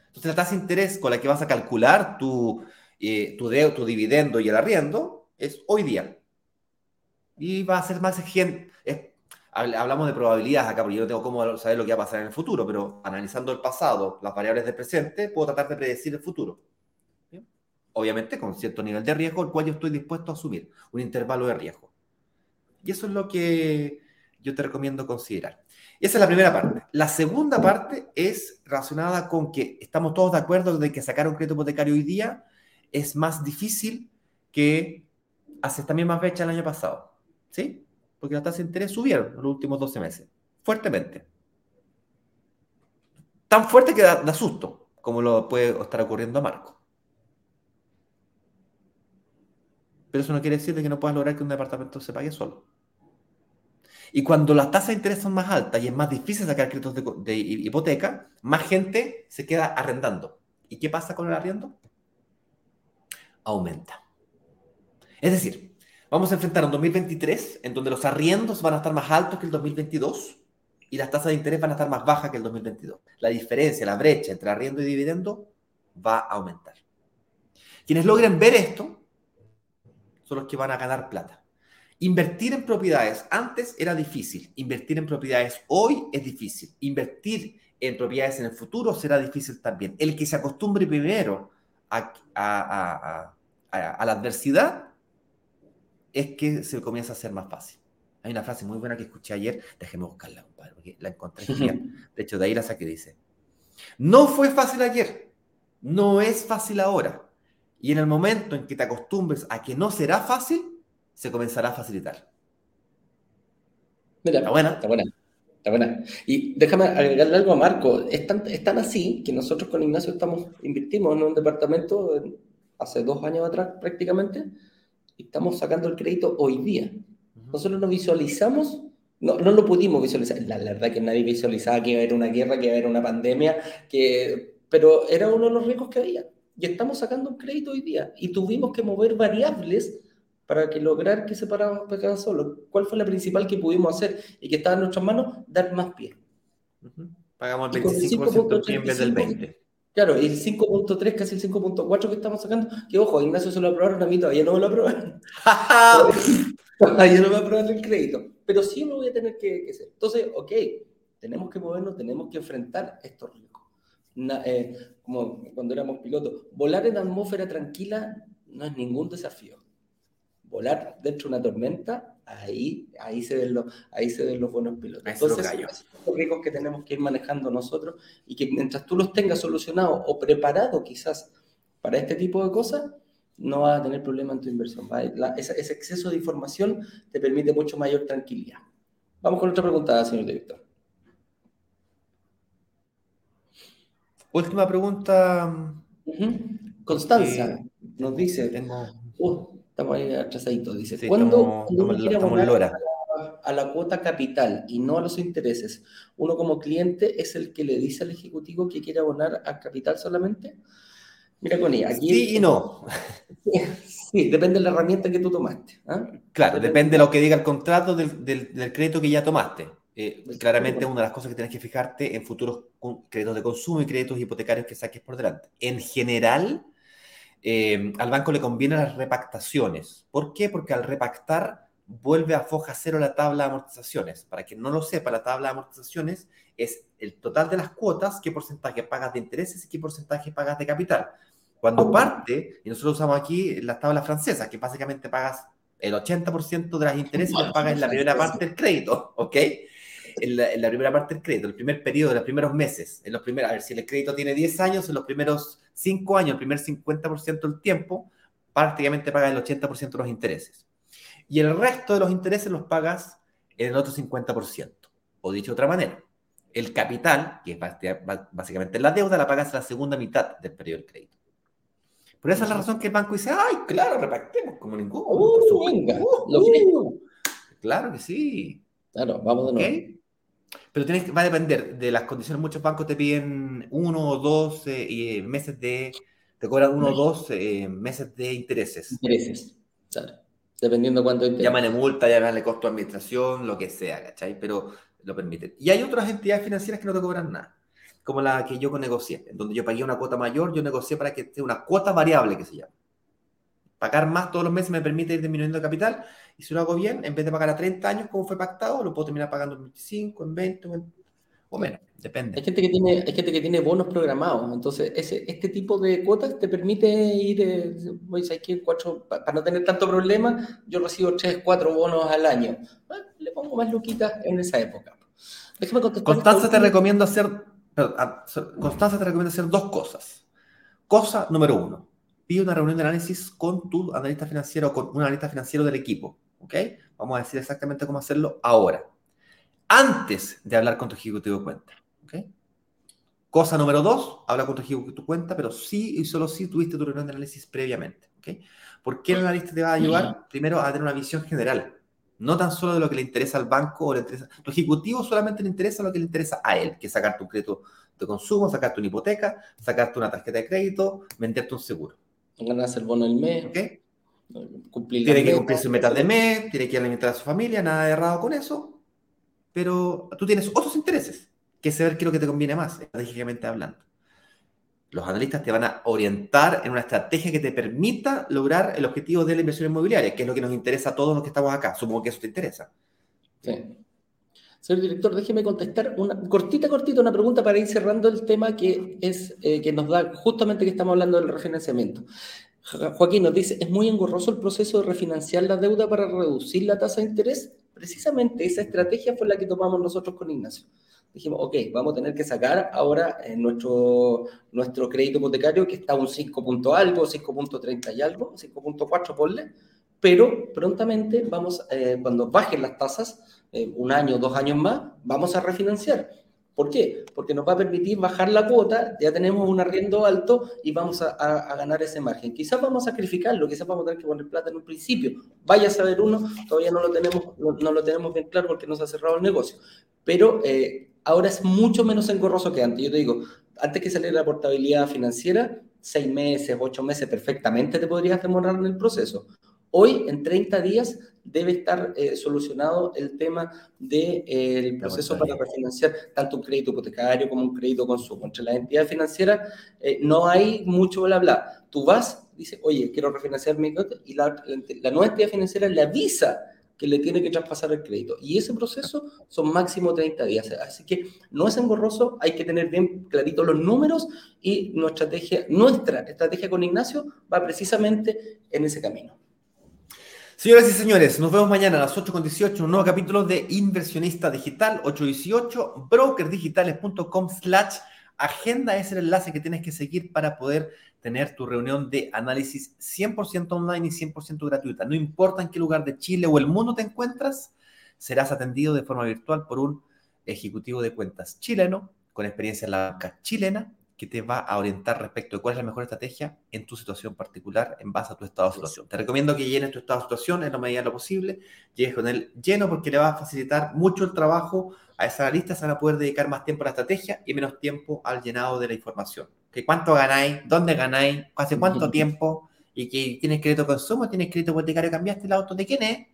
Entonces, la tasa de interés con la que vas a calcular tu, eh, tu, tu dividendo y el arriendo es hoy día. Y va a ser más exigente. hablamos de probabilidades acá, porque yo no tengo cómo saber lo que va a pasar en el futuro, pero analizando el pasado, las variables del presente, puedo tratar de predecir el futuro obviamente con cierto nivel de riesgo, el cual yo estoy dispuesto a asumir, un intervalo de riesgo. Y eso es lo que yo te recomiendo considerar. Esa es la primera parte. La segunda parte es relacionada con que estamos todos de acuerdo de que sacar un crédito hipotecario hoy día es más difícil que hace también más fecha el año pasado. ¿Sí? Porque las tasas de interés subieron en los últimos 12 meses, fuertemente. Tan fuerte que da, da susto, como lo puede estar ocurriendo a Marco. Pero eso no quiere decir que no puedas lograr que un departamento se pague solo. Y cuando las tasas de interés son más altas y es más difícil sacar créditos de, hipoteca, más gente se queda arrendando. ¿Y qué pasa con el arriendo? Aumenta. Es decir, vamos a enfrentar un 2023 en donde los arriendos van a estar más altos que el 2022 y las tasas de interés van a estar más bajas que el 2022. La diferencia, la brecha entre arriendo y dividendo va a aumentar. Quienes logren ver esto son los que van a ganar plata. Invertir en propiedades antes era difícil, invertir en propiedades hoy es difícil, invertir en propiedades en el futuro será difícil también. El que se acostumbre primero a, la adversidad es que se comienza a hacer más fácil. Hay una frase muy buena que escuché ayer, déjeme buscarla, compadre, porque la encontré genial. De hecho, de ahí la saqué, dice, no fue fácil ayer, no es fácil ahora, y en el momento en que te acostumbres a que no será fácil, se comenzará a facilitar. Mira, está buena. Está buena. Está buena. Y déjame agregarle algo a Marco. Es tan, así que nosotros con Ignacio estamos, invertimos en un departamento hace dos años atrás prácticamente y estamos sacando el crédito hoy día. Nosotros lo visualizamos, no, no lo pudimos visualizar. La, la, verdad que nadie visualizaba que iba a haber una guerra, que iba a haber una pandemia, que, pero era uno de los riesgos que había y estamos sacando un crédito hoy día y tuvimos que mover variables para que lograr que se pararan solo. ¿Cuál fue la principal que pudimos hacer y que estaba en nuestras manos? Dar más pie. Pagamos el 25% en vez del 20%. Claro, y el 5.3, casi el 5.4 que estamos sacando, que ojo, Ignacio se lo aprobaron, a mí todavía no me lo aprobaron. todavía no me aprobaron el crédito, pero sí lo voy a tener que, que hacer. Entonces, ok, tenemos que movernos, tenemos que enfrentar estos Eh, como cuando éramos pilotos, volar en atmósfera tranquila no es ningún desafío. Volar dentro de una tormenta, ahí, ahí, se, ven los, ahí se ven los buenos pilotos. Entonces, son riesgos que tenemos que ir manejando nosotros y que mientras tú los tengas solucionados o preparados quizás para este tipo de cosas, no vas a tener problema en tu inversión. ese, exceso de información te permite mucho mayor tranquilidad. Vamos con otra pregunta, señor director. Última pregunta. Constanza eh, nos dice, uh, estamos ahí atrasaditos, dice, ¿cuándo, uno quiere abonar a la cuota capital y no a los intereses, ¿uno como cliente es el que le dice al ejecutivo que quiere abonar a capital solamente? Mira, Connie, aquí... Sí y no. Sí, depende de la herramienta que tú tomaste. ¿ah? Claro, depende, de lo que diga el contrato del, del, crédito que ya tomaste. Eh, claramente una de las cosas que tienes que fijarte en futuros créditos de consumo y créditos hipotecarios que saques por delante. En general, eh, al banco le convienen las repactaciones. ¿Por qué? Porque al repactar vuelve a foja cero la tabla de amortizaciones. Para quien no lo sepa, la tabla de amortizaciones es el total de las cuotas, qué porcentaje pagas de intereses y qué porcentaje pagas de capital. Cuando parte, y nosotros usamos aquí las tablas francesas, que básicamente pagas el 80% de las intereses que pagas en la primera parte del crédito, ¿ok? En la, primera parte del crédito, el primer periodo, los primeros meses, en los primeros, a ver, si el crédito tiene 10 años, en los primeros 5 años, el primer 50% del tiempo, prácticamente pagas el 80% de los intereses. Y el resto de los intereses los pagas en el otro 50%. O dicho de otra manera, el capital, que es básicamente la deuda, la pagas en la segunda mitad del periodo del crédito. Por esa es la razón que el banco dice, ay, claro, repartemos como ningún. Uh, venga, lo uh, Claro que sí. Claro, vamos de nuevo. Pero tienes, va a depender de las condiciones. Muchos bancos te piden uno o dos eh, meses de, te cobran uno o dos eh, meses de intereses. Intereses, claro. Dependiendo cuánto interés. Llámale multa, llámale costo de administración, lo que sea, ¿cachai? Pero lo permiten. Y hay otras entidades financieras que no te cobran nada como la que yo negocié, en donde yo pagué una cuota mayor, yo negocié para que esté una cuota variable que se llama. Pagar más todos los meses me permite ir disminuyendo el capital y si lo hago bien, en vez de pagar a 30 años como fue pactado, lo puedo terminar pagando en 25, en 20 o menos, depende. Hay gente que tiene, hay gente que tiene bonos programados, entonces ese, este tipo de cuotas te permite ir, eh, aquí cuatro, para no tener tanto problema, yo recibo 3, 4 bonos al año. le pongo más luquitas en esa época. Constanza te recomiendo hacer Constanza te recomienda hacer dos cosas. Cosa número uno, pide una reunión de análisis con tu analista financiero o con un analista financiero del equipo. ¿Ok? Vamos a decir exactamente cómo hacerlo ahora. Antes de hablar con tu ejecutivo de cuenta. ¿Ok? Cosa número dos, habla con tu ejecutivo de cuenta, pero sí y solo si tuviste tu reunión de análisis previamente. ¿Ok? ¿Por qué el analista te va a ayudar? Primero a tener una visión general no tan solo de lo que le interesa al banco o le interesa. Tu ejecutivo solamente le interesa lo que le interesa a él, que es sacarte un crédito de consumo, sacarte una hipoteca, sacarte una tarjeta de crédito, venderte un seguro. Ganas el bono del mes. ¿Ok? tiene que cumplir sus metas de mes, tiene que alimentar a su familia, nada de errado con eso. Pero tú tienes otros intereses, que es saber qué es lo que te conviene más, estratégicamente hablando los analistas te van a orientar en una estrategia que te permita lograr el objetivo de la inversión inmobiliaria, que es lo que nos interesa a todos los que estamos acá. Supongo que eso te interesa. Sí. Señor director, déjeme contestar una cortita, cortita, una pregunta para ir cerrando el tema que es eh, que nos da justamente que estamos hablando del refinanciamiento. Joaquín nos dice, ¿es muy engorroso el proceso de refinanciar la deuda para reducir la tasa de interés? Precisamente esa estrategia fue la que tomamos nosotros con Ignacio dijimos, ok, vamos a tener que sacar ahora en nuestro, nuestro crédito hipotecario que está un 5 punto algo, 5.30 y algo, 5.4 ponle, pero prontamente vamos, eh, cuando bajen las tasas, eh, un año, dos años más, vamos a refinanciar. ¿Por qué? Porque nos va a permitir bajar la cuota, ya tenemos un arriendo alto y vamos a, ganar ese margen. Quizás vamos a sacrificarlo, quizás vamos a tener que poner plata en un principio. Vaya a saber uno, todavía no lo tenemos, no, lo tenemos bien claro porque nos ha cerrado el negocio. Pero eh, ahora es mucho menos engorroso que antes. Yo te digo, antes que saliera la portabilidad financiera, seis meses, ocho meses perfectamente te podrías demorar en el proceso. Hoy, en 30 días, debe estar eh, solucionado el tema del de, eh, proceso para refinanciar tanto un crédito hipotecario como un crédito consumo. Entre las entidades financieras eh, no hay mucho bla bla. Tú vas, dices, oye, quiero refinanciar mi crédito, y la, la nueva entidad financiera le avisa que le tiene que traspasar el crédito. Y ese proceso son máximo 30 días. Así que no es engorroso, hay que tener bien clarito los números y nuestra estrategia, nuestra estrategia con Ignacio va precisamente en ese camino. Señoras y señores, nos vemos mañana a las 8.18, un nuevo capítulo de Inversionista Digital, 818, brokerdigitales.com slash agenda es el enlace que tienes que seguir para poder tener tu reunión de análisis 100% online y 100% gratuita. No importa en qué lugar de Chile o el mundo te encuentras, serás atendido de forma virtual por un ejecutivo de cuentas chileno con experiencia en la banca chilena que te va a orientar respecto de cuál es la mejor estrategia en tu situación particular en base a tu estado de situación. Te recomiendo que llenes tu estado de situación en la medida de lo posible, llegues con él lleno porque le va a facilitar mucho el trabajo a esa lista, se van a poder dedicar más tiempo a la estrategia y menos tiempo al llenado de la información. ¿Que ¿Cuánto ganáis? ¿Dónde ganáis? ¿Hace cuánto tiempo? ¿Y que tienes crédito de consumo? ¿Tienes crédito hipotecario? ¿Cambiaste el auto? ¿De quién es?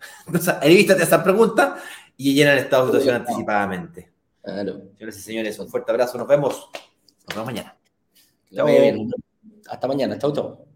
Entonces, revístate esas preguntas y llena el estado de situación anticipadamente. Claro. Señores y señores, un fuerte abrazo. Nos vemos. Nos vemos mañana. Hasta mañana. Chau, chau.